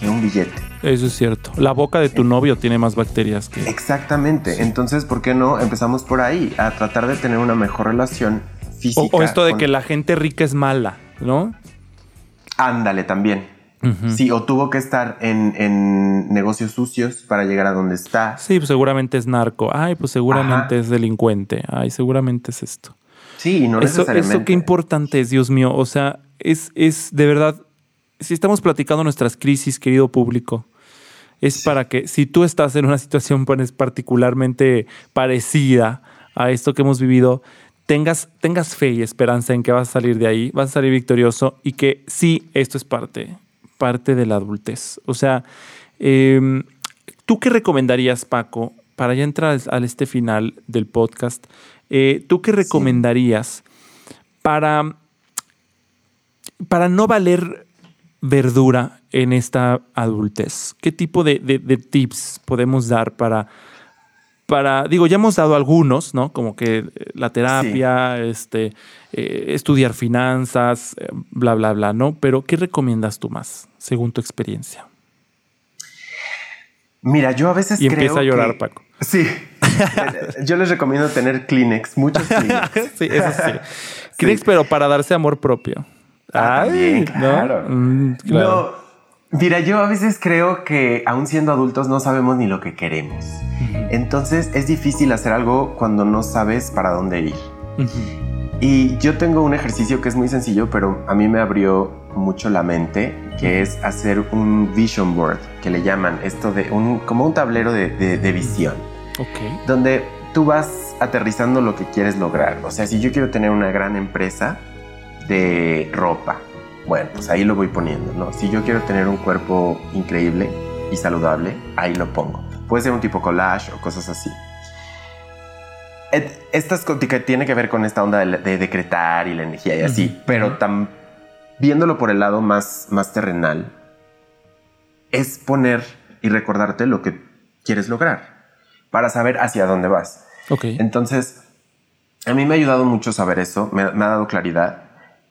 que un billete. Eso es cierto. La boca de tu novio tiene más bacterias que... Exactamente. Entonces, ¿por qué no empezamos por ahí? A tratar de tener una mejor relación física. O, o esto de con- que la gente rica es mala, ¿no? Ándale también. Sí, o tuvo que estar en, en negocios sucios para llegar a donde está. Sí, pues seguramente es narco. Ay, pues seguramente Ajá. es delincuente. Ay, seguramente es esto. Sí, y no eso, necesariamente. eso qué importante es, Dios mío. O sea, es, es de verdad, si estamos platicando nuestras crisis, querido público, es para que si tú estás en una situación pues, particularmente parecida a esto que hemos vivido, tengas, tengas fe y esperanza en que vas a salir de ahí, vas a salir victorioso y que sí, esto es parte, parte de la adultez. O sea, eh, ¿tú qué recomendarías, Paco, para ya entrar al este final del podcast? eh, ¿Tú qué recomendarías para, para no valer verdura en esta adultez? ¿Qué tipo de, de- de tips podemos dar para, para, digo, ya hemos dado algunos, ¿no? Como que eh, la terapia, este, eh, estudiar finanzas, eh, bla, bla, bla, ¿no? Pero ¿qué recomiendas tú más, según tu experiencia? Mira, yo a veces Y creo empieza a llorar, que- Paco. Sí. yo les recomiendo tener Kleenex, muchos Kleenex. sí, eso sí. Kleenex, pero para darse amor propio. Ah, también, ¿no? claro. Mm, claro. No, mira, yo a veces creo que aún siendo adultos no sabemos ni lo que queremos. Entonces es difícil hacer algo cuando no sabes para dónde ir. Ujú. Y yo tengo un ejercicio que es muy sencillo, pero a mí me abrió mucho la mente, que es hacer un vision board, que le llaman esto de un, como un tablero de, de- de visión. Ok. donde tú vas aterrizando lo que quieres lograr. O sea, si yo quiero tener una gran empresa de ropa, bueno, pues ahí lo voy poniendo, ¿no? Si yo quiero tener un cuerpo increíble y saludable, ahí lo pongo. Puede ser un tipo collage o cosas así. Estas tiene que ver con esta onda de, de decretar y la energía y así, pero viéndolo por el lado más, más terrenal, es poner y recordarte lo que quieres lograr para saber hacia dónde vas. Ok. Entonces, a mí me ha ayudado mucho saber eso, me, me ha dado claridad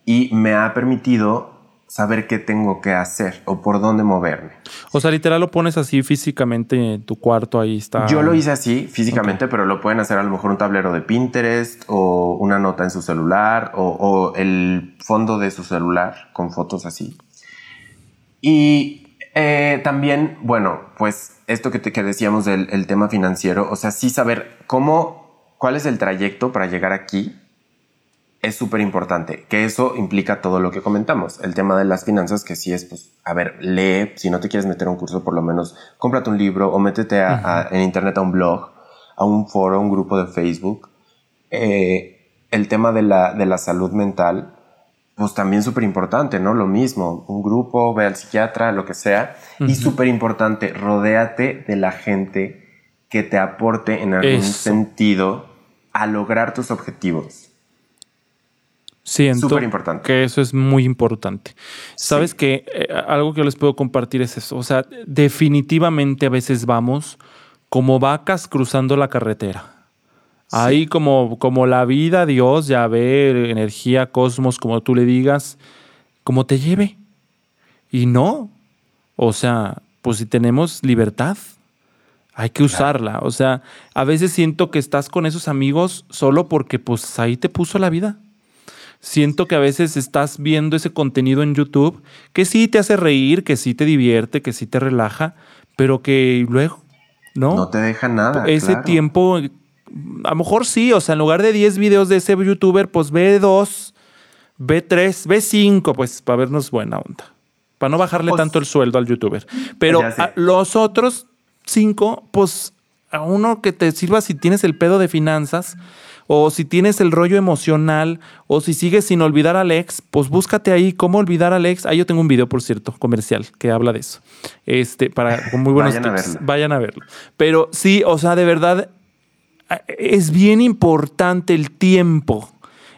y me ha permitido saber qué tengo que hacer o por dónde moverme. O sea, literal lo pones así físicamente en tu cuarto, ahí está. Yo lo hice así físicamente, pero lo pueden hacer a lo mejor un tablero de Pinterest o una nota en su celular o, o el fondo de su celular con fotos así. Y eh, también, bueno, pues esto que, te, que decíamos del el tema financiero, o sea, sí saber cómo, cuál es el trayecto para llegar aquí es súper importante, que eso implica todo lo que comentamos. El tema de las finanzas, que sí es, pues, a ver, lee, si no te quieres meter a un curso, por lo menos cómprate un libro o métete a- a- en internet a un blog, a un foro, a un grupo de Facebook. Eh, el tema de la, de la salud mental, pues también súper importante, ¿no? Lo mismo, un grupo, ve al psiquiatra, lo que sea. Y súper importante, rodéate de la gente que te aporte en algún Eso. sentido a lograr tus objetivos. Siento Súper importante. que eso es muy importante. Sabes que eh, algo que yo les puedo compartir es eso. O sea, definitivamente a veces vamos como vacas cruzando la carretera. Ahí como, como la vida, Dios, ya ve, energía, cosmos, como tú le digas, como te lleve. Y no. O sea, pues si tenemos libertad, hay que usarla. O sea, a veces siento que estás con esos amigos solo porque pues ahí te puso la vida. Siento que a veces estás viendo ese contenido en YouTube que sí te hace reír, que sí te divierte, que sí te relaja, pero que luego, ¿no? No te deja nada. ese claro. tiempo, a lo mejor sí, o sea, en lugar de 10 videos de ese youtuber, pues ve dos, ve tres, ve cinco, pues para vernos buena onda. Para no bajarle Pues- tanto el sueldo al youtuber. Pero a los otros cinco, pues a uno que te sirva si tienes el pedo de finanzas o si tienes el rollo emocional o si sigues sin olvidar al ex, pues búscate ahí cómo olvidar al ex. Ahí yo tengo un video, por cierto, comercial que habla de eso. Este, para con muy buenos Vayan a tips. verlo. Vayan a verlo. Pero sí, o sea, de verdad es bien importante el tiempo.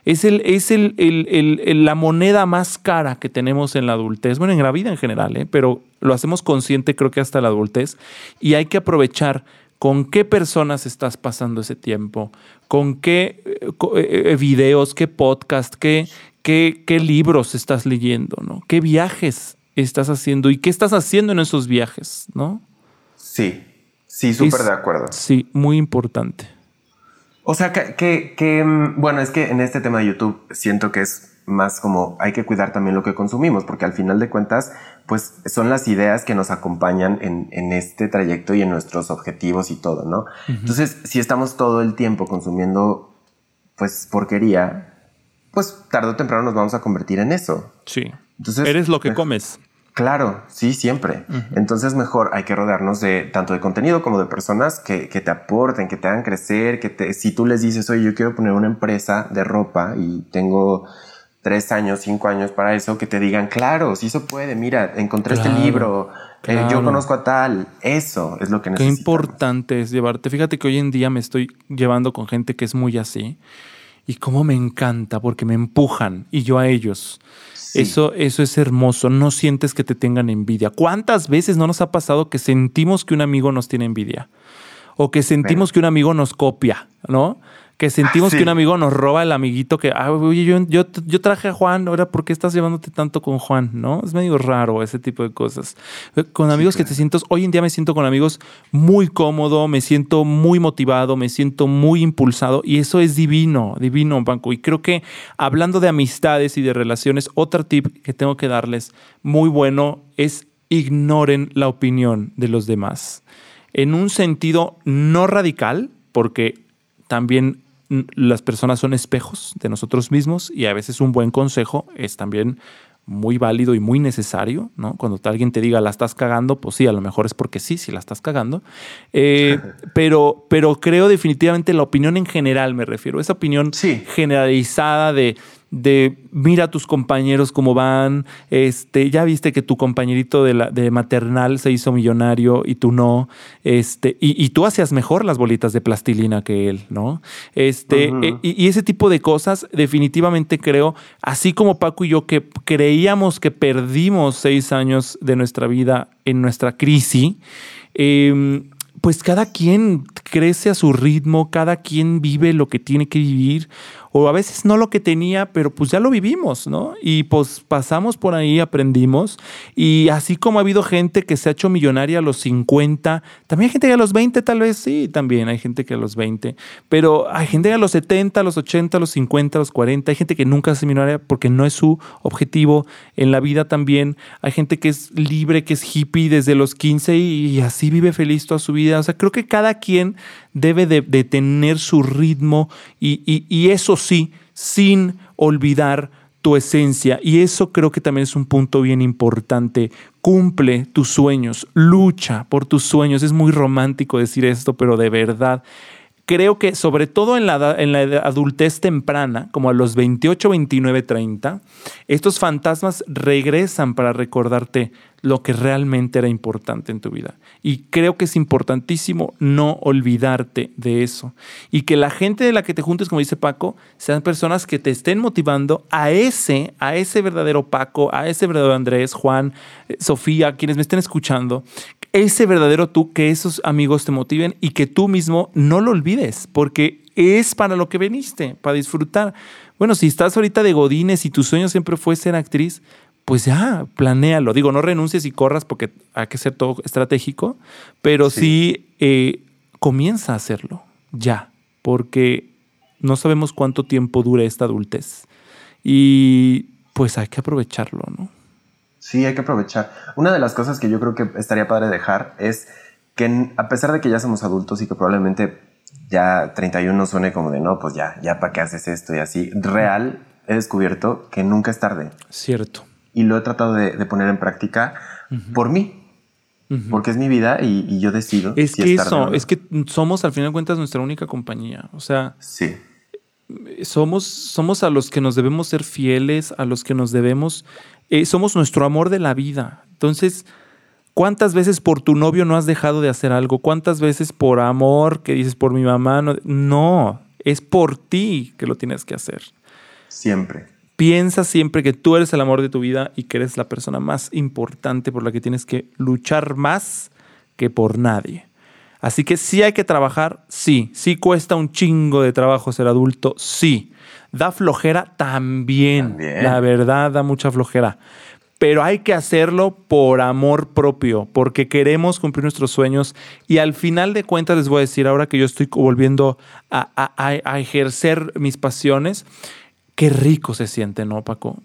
Es, el, es el- el- la moneda más cara que tenemos en la adultez, bueno, en la vida en general, ¿eh? pero lo hacemos consciente creo que hasta la adultez y hay que aprovechar con qué personas estás pasando ese tiempo, con qué eh, eh, eh, videos, qué podcast, qué, qué, qué libros estás leyendo, ¿no? ¿Qué viajes estás haciendo y qué estás haciendo en esos viajes, ¿no? Sí, sí, súper de acuerdo. Sí, muy importante. O sea, que, que, que, mm, bueno, es que en este tema de YouTube siento que es más como hay que cuidar también lo que consumimos, porque al final de cuentas, pues son las ideas que nos acompañan en, en este trayecto y en nuestros objetivos y todo, ¿no? Entonces, si estamos todo el tiempo consumiendo, pues, porquería, pues tarde o temprano nos vamos a convertir en eso. Sí. Entonces, Eres lo que mej- comes. Claro, sí, siempre. Entonces mejor hay que rodearnos de tanto de contenido como de personas que, que te aporten, que te hagan crecer, que te, si tú les dices, oye, yo quiero poner una empresa de ropa y tengo tres años, cinco años para eso, que te digan, claro, sí se puede, mira, encontré Claro, este libro, eh, yo conozco a tal, eso es lo que Qué necesitamos. importante es llevarte. Fíjate que hoy en día me estoy llevando con gente que es muy así. Y cómo me encanta porque me empujan y yo a ellos. Sí. Eso, eso es hermoso. No sientes que te tengan envidia. ¿Cuántas veces no nos ha pasado que sentimos que un amigo nos tiene envidia? O que sentimos que un amigo nos copia, ¿no? Que sentimos Sí. que un amigo nos roba el amiguito que, ah, oye, yo, yo, yo traje a Juan, ahora, ¿por qué estás llevándote tanto con Juan? ¿No? Es medio raro ese tipo de cosas. Eh, Con amigos que te sientas, hoy en día me siento con amigos muy cómodo, me siento muy motivado, me siento muy impulsado y eso es divino, divino, Banco. Y creo que hablando de amistades y de relaciones, otro tip que tengo que darles muy bueno es ignoren la opinión de los demás. En un sentido no radical, porque también las personas son espejos de nosotros mismos y a veces un buen consejo es también muy válido y muy necesario, ¿no? Cuando alguien te diga la estás cagando, pues sí, a lo mejor es porque sí, sí la estás cagando. Eh, pero, pero creo definitivamente la opinión en general, me refiero, esa opinión generalizada de de mira a tus compañeros cómo van, este, ya viste que tu compañerito de, la, de maternal se hizo millonario y tú no, este, y, tú hacías mejor las bolitas de plastilina que él, ¿no? Este, e, y, ese tipo de cosas definitivamente creo, así como Paco y yo que creíamos que perdimos seis años de nuestra vida en nuestra crisis, em, pues cada quien crece a su ritmo, cada quien vive lo que tiene que vivir o a veces no lo que tenía, pero pues ya lo vivimos, ¿no? Y pues pasamos por ahí, aprendimos. Y así como ha habido gente que se ha hecho millonaria a los 50, también hay gente que a los 20 tal vez, sí, también hay gente que a los 20, pero hay gente que a los 70, a los 80, a los 50, a los 40, hay gente que nunca se millonaria porque no es su objetivo en la vida también. Hay gente que es libre, que es hippie desde los 15 y, así vive feliz toda su vida. O sea, creo que cada quien debe de, tener su ritmo y, y eso sí, sin olvidar tu esencia. Y eso creo que también es un punto bien importante. Cumple tus sueños, lucha por tus sueños. Es muy romántico decir esto, pero de verdad creo que sobre todo en la, en la adultez temprana, como a los 28, 29, 30, estos fantasmas regresan para recordarte lo que realmente era importante en tu vida. Y creo que es importantísimo no olvidarte de eso. Y que la gente de la que te juntes, como dice Paco, sean personas que te estén motivando a ese, a ese verdadero Paco, a ese verdadero Andrés, Juan, eh, Sofía, quienes me estén escuchando, ese verdadero tú, que esos amigos te motiven y que tú mismo no lo olvides, porque es para lo que veniste, para disfrutar. Bueno, si estás ahorita de Godines y tu sueño siempre fue ser actriz, pues ya, planéalo. Digo, no renuncies y corras porque hay que ser todo estratégico, pero sí, eh, comienza a hacerlo ya, porque no sabemos cuánto tiempo dure esta adultez. Y pues hay que aprovecharlo, ¿no? Sí, hay que aprovechar. Una de las cosas que yo creo que estaría padre dejar es que a pesar de que ya somos adultos y que probablemente ya 31 suene como de no, pues ya, ya para qué haces esto y así, real he descubierto que nunca es tarde. Cierto. Y lo he tratado de, poner en práctica por mí. Porque es mi vida y, yo decido. Es que eso, es que somos al final de cuentas nuestra única compañía. O sea, sí. Somos, somos a los que nos debemos ser fieles, a los que nos debemos eh, somos nuestro amor de la vida. Entonces, ¿cuántas veces por tu novio no has dejado de hacer algo? ¿Cuántas veces por amor que dices por mi mamá? No, no es por ti que lo tienes que hacer. Siempre. Piensa siempre que tú eres el amor de tu vida y que eres la persona más importante por la que tienes que luchar más que por nadie. Así que sí hay que trabajar, sí. Sí cuesta un chingo de trabajo ser adulto, sí. Da flojera también. La verdad da mucha flojera. Pero hay que hacerlo por amor propio, porque queremos cumplir nuestros sueños. Y al final de cuentas les voy a decir, ahora que yo estoy volviendo a, ejercer mis pasiones, qué rico se siente, ¿no, Paco?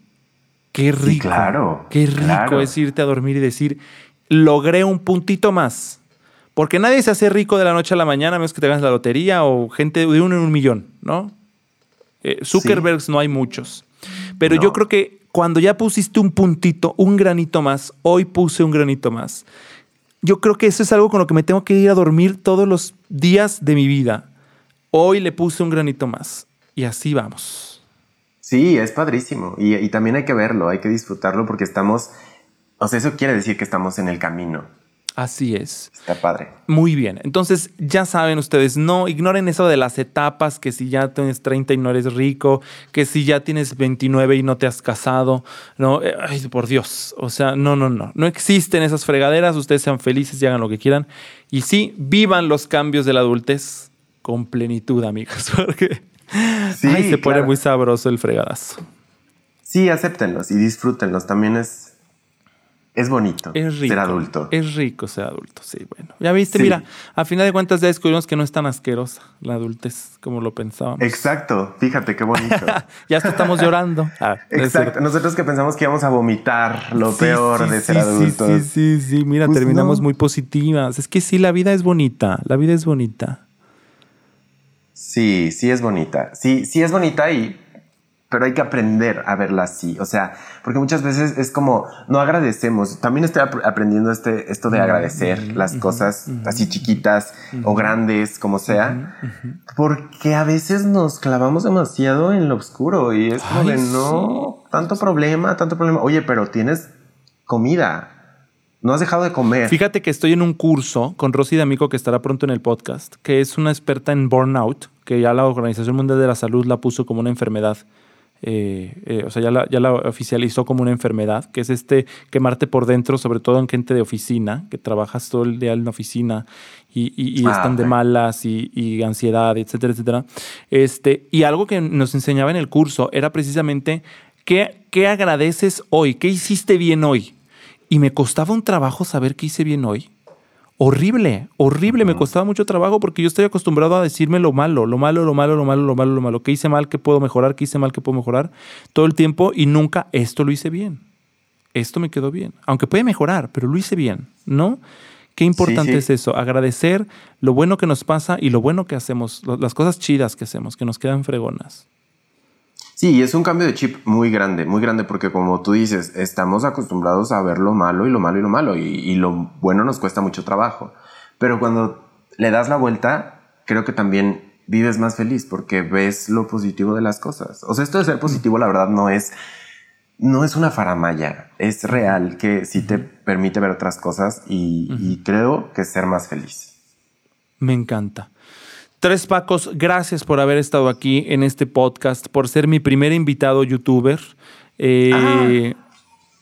Qué rico. claro. Qué rico es irte a dormir y decir, logré un puntito más. Porque nadie se hace rico de la noche a la mañana, a menos que te ganes la lotería o gente de uno en un millón, ¿no? Eh, Zuckerbergs no hay muchos. Pero yo creo que cuando ya pusiste un puntito, un granito más, hoy puse un granito más. Yo creo que eso es algo con lo que me tengo que ir a dormir todos los días de mi vida. Hoy le puse un granito más. Y así vamos. Sí, es padrísimo. Y, y también hay que verlo, hay que disfrutarlo porque estamos, o sea, eso quiere decir que estamos en el camino. Así es. Está padre. Muy bien. Entonces, ya saben ustedes, no ignoren eso de las etapas, que si ya tienes 30 y no eres rico, que si ya tienes 29 y no te has casado. No, eh, ay, por Dios. O sea, no, no, no. No existen esas fregaderas. Ustedes sean felices y hagan lo que quieran. Y sí, vivan los cambios de la adultez con plenitud, amigos. Porque sí, se pone muy sabroso el fregadazo. Sí, acéptenlos y disfrútenlos. También es es bonito ser adulto. Es rico ser adulto, sí, bueno. Ya viste, mira, a final de cuentas ya descubrimos que no es tan asquerosa la adultez como lo pensábamos. Exacto, fíjate qué bonito. ya estamos llorando. Ah, Exacto, nosotros que pensamos que íbamos a vomitar lo peor de ser adultos. Sí, sí, sí, mira, pues terminamos muy positivas. Es que sí, la vida es bonita, la vida es bonita. Sí, sí es bonita. Sí, sí es bonita y pero hay que aprender a verla así. O sea, porque muchas veces es como no agradecemos. También estoy aprendiendo este, esto de agradecer las cosas así chiquitas o grandes, como sea, porque a veces nos clavamos demasiado en lo oscuro y es como de no, tanto problema, tanto problema. Oye, pero tienes comida. No has dejado de comer. Fíjate que estoy en un curso con Rosy D'Amico que estará pronto en el podcast, que es una experta en burnout, que ya la Organización Mundial de la Salud la puso como una enfermedad eh, eh, o sea, ya la, ya la, oficializó como una enfermedad, que es este quemarte por dentro, sobre todo en gente de oficina, que trabajas todo el día en la oficina y, y, ah, están de malas y, y, ansiedad, etcétera, etcétera. Este, y algo que nos enseñaba en el curso era precisamente qué, qué agradeces hoy, qué hiciste bien hoy. Y me costaba un trabajo saber qué hice bien hoy horrible, horrible. Me costaba mucho trabajo porque yo estoy acostumbrado a decirme lo malo, lo malo, lo malo, lo malo, lo malo, lo malo. ¿Qué hice mal? ¿Qué puedo mejorar? ¿Qué hice mal? ¿Qué puedo mejorar? Todo el tiempo y nunca esto lo hice bien. Esto me quedó bien. Aunque puede mejorar, pero lo hice bien, ¿no? Qué importante es eso, agradecer lo bueno que nos pasa y lo bueno que hacemos, las cosas chidas que hacemos, que nos quedan fregonas. Sí, es un cambio de chip muy grande, muy grande, porque como tú dices, estamos acostumbrados a ver lo malo y lo malo y lo malo, y, lo bueno nos cuesta mucho trabajo. Pero cuando le das la vuelta, creo que también vives más feliz porque ves lo positivo de las cosas. O sea, esto de ser positivo, la verdad, no es, no es una faramaya, es real que sí te permite ver otras cosas y, y creo que ser más feliz. Me encanta. Tres Pacos, gracias por haber estado aquí en este podcast, por ser mi primer invitado youtuber. Eh,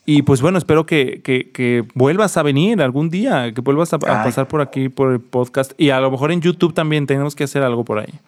y pues bueno, espero que, vuelvas a venir algún día, que vuelvas a, pasar por aquí, por el podcast. Y a lo mejor en YouTube también tenemos que hacer algo por ahí.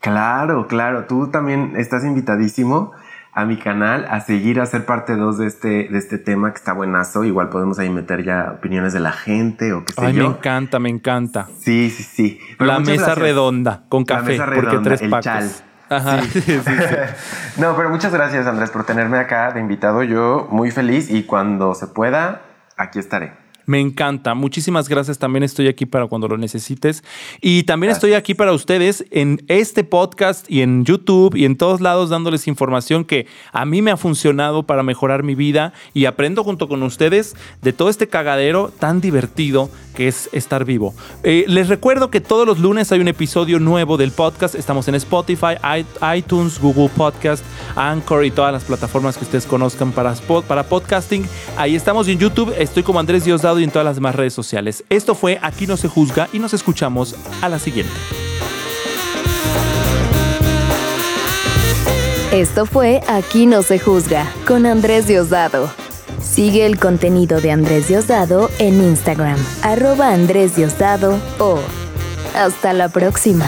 Claro, claro. Tú también estás invitadísimo a mi canal a seguir a ser parte 2 de este, de este tema que está buenazo. Igual podemos ahí meter ya opiniones de la gente o qué sé Ay, me encanta, me encanta. Sí, sí, sí. la mesa redonda con café, porque tres el Chal. Ajá. Sí. Sí, sí, no, pero muchas gracias Andrés por tenerme acá de invitado. Yo muy feliz y cuando se pueda, aquí estaré. Me encanta. Muchísimas gracias. También estoy aquí para cuando lo necesites. Y también estoy aquí para ustedes en este podcast y en YouTube y en todos lados dándoles información que a mí me ha funcionado para mejorar mi vida y aprendo junto con ustedes de todo este cagadero tan divertido que es estar vivo. Eh, les recuerdo que todos los lunes hay un episodio nuevo del podcast. Estamos en Spotify, iTunes, Google Podcast, Anchor y todas las plataformas que ustedes conozcan para, para podcasting. Ahí estamos en YouTube. Estoy como Andrés Diosdado y en todas las demás redes sociales. Esto fue Aquí no se juzga y nos escuchamos a la siguiente. Esto fue Aquí no se juzga con Andrés Diosdado. Sigue el contenido de Andrés Diosdado en Instagram, arroba Andrés Diosdado o hasta la próxima.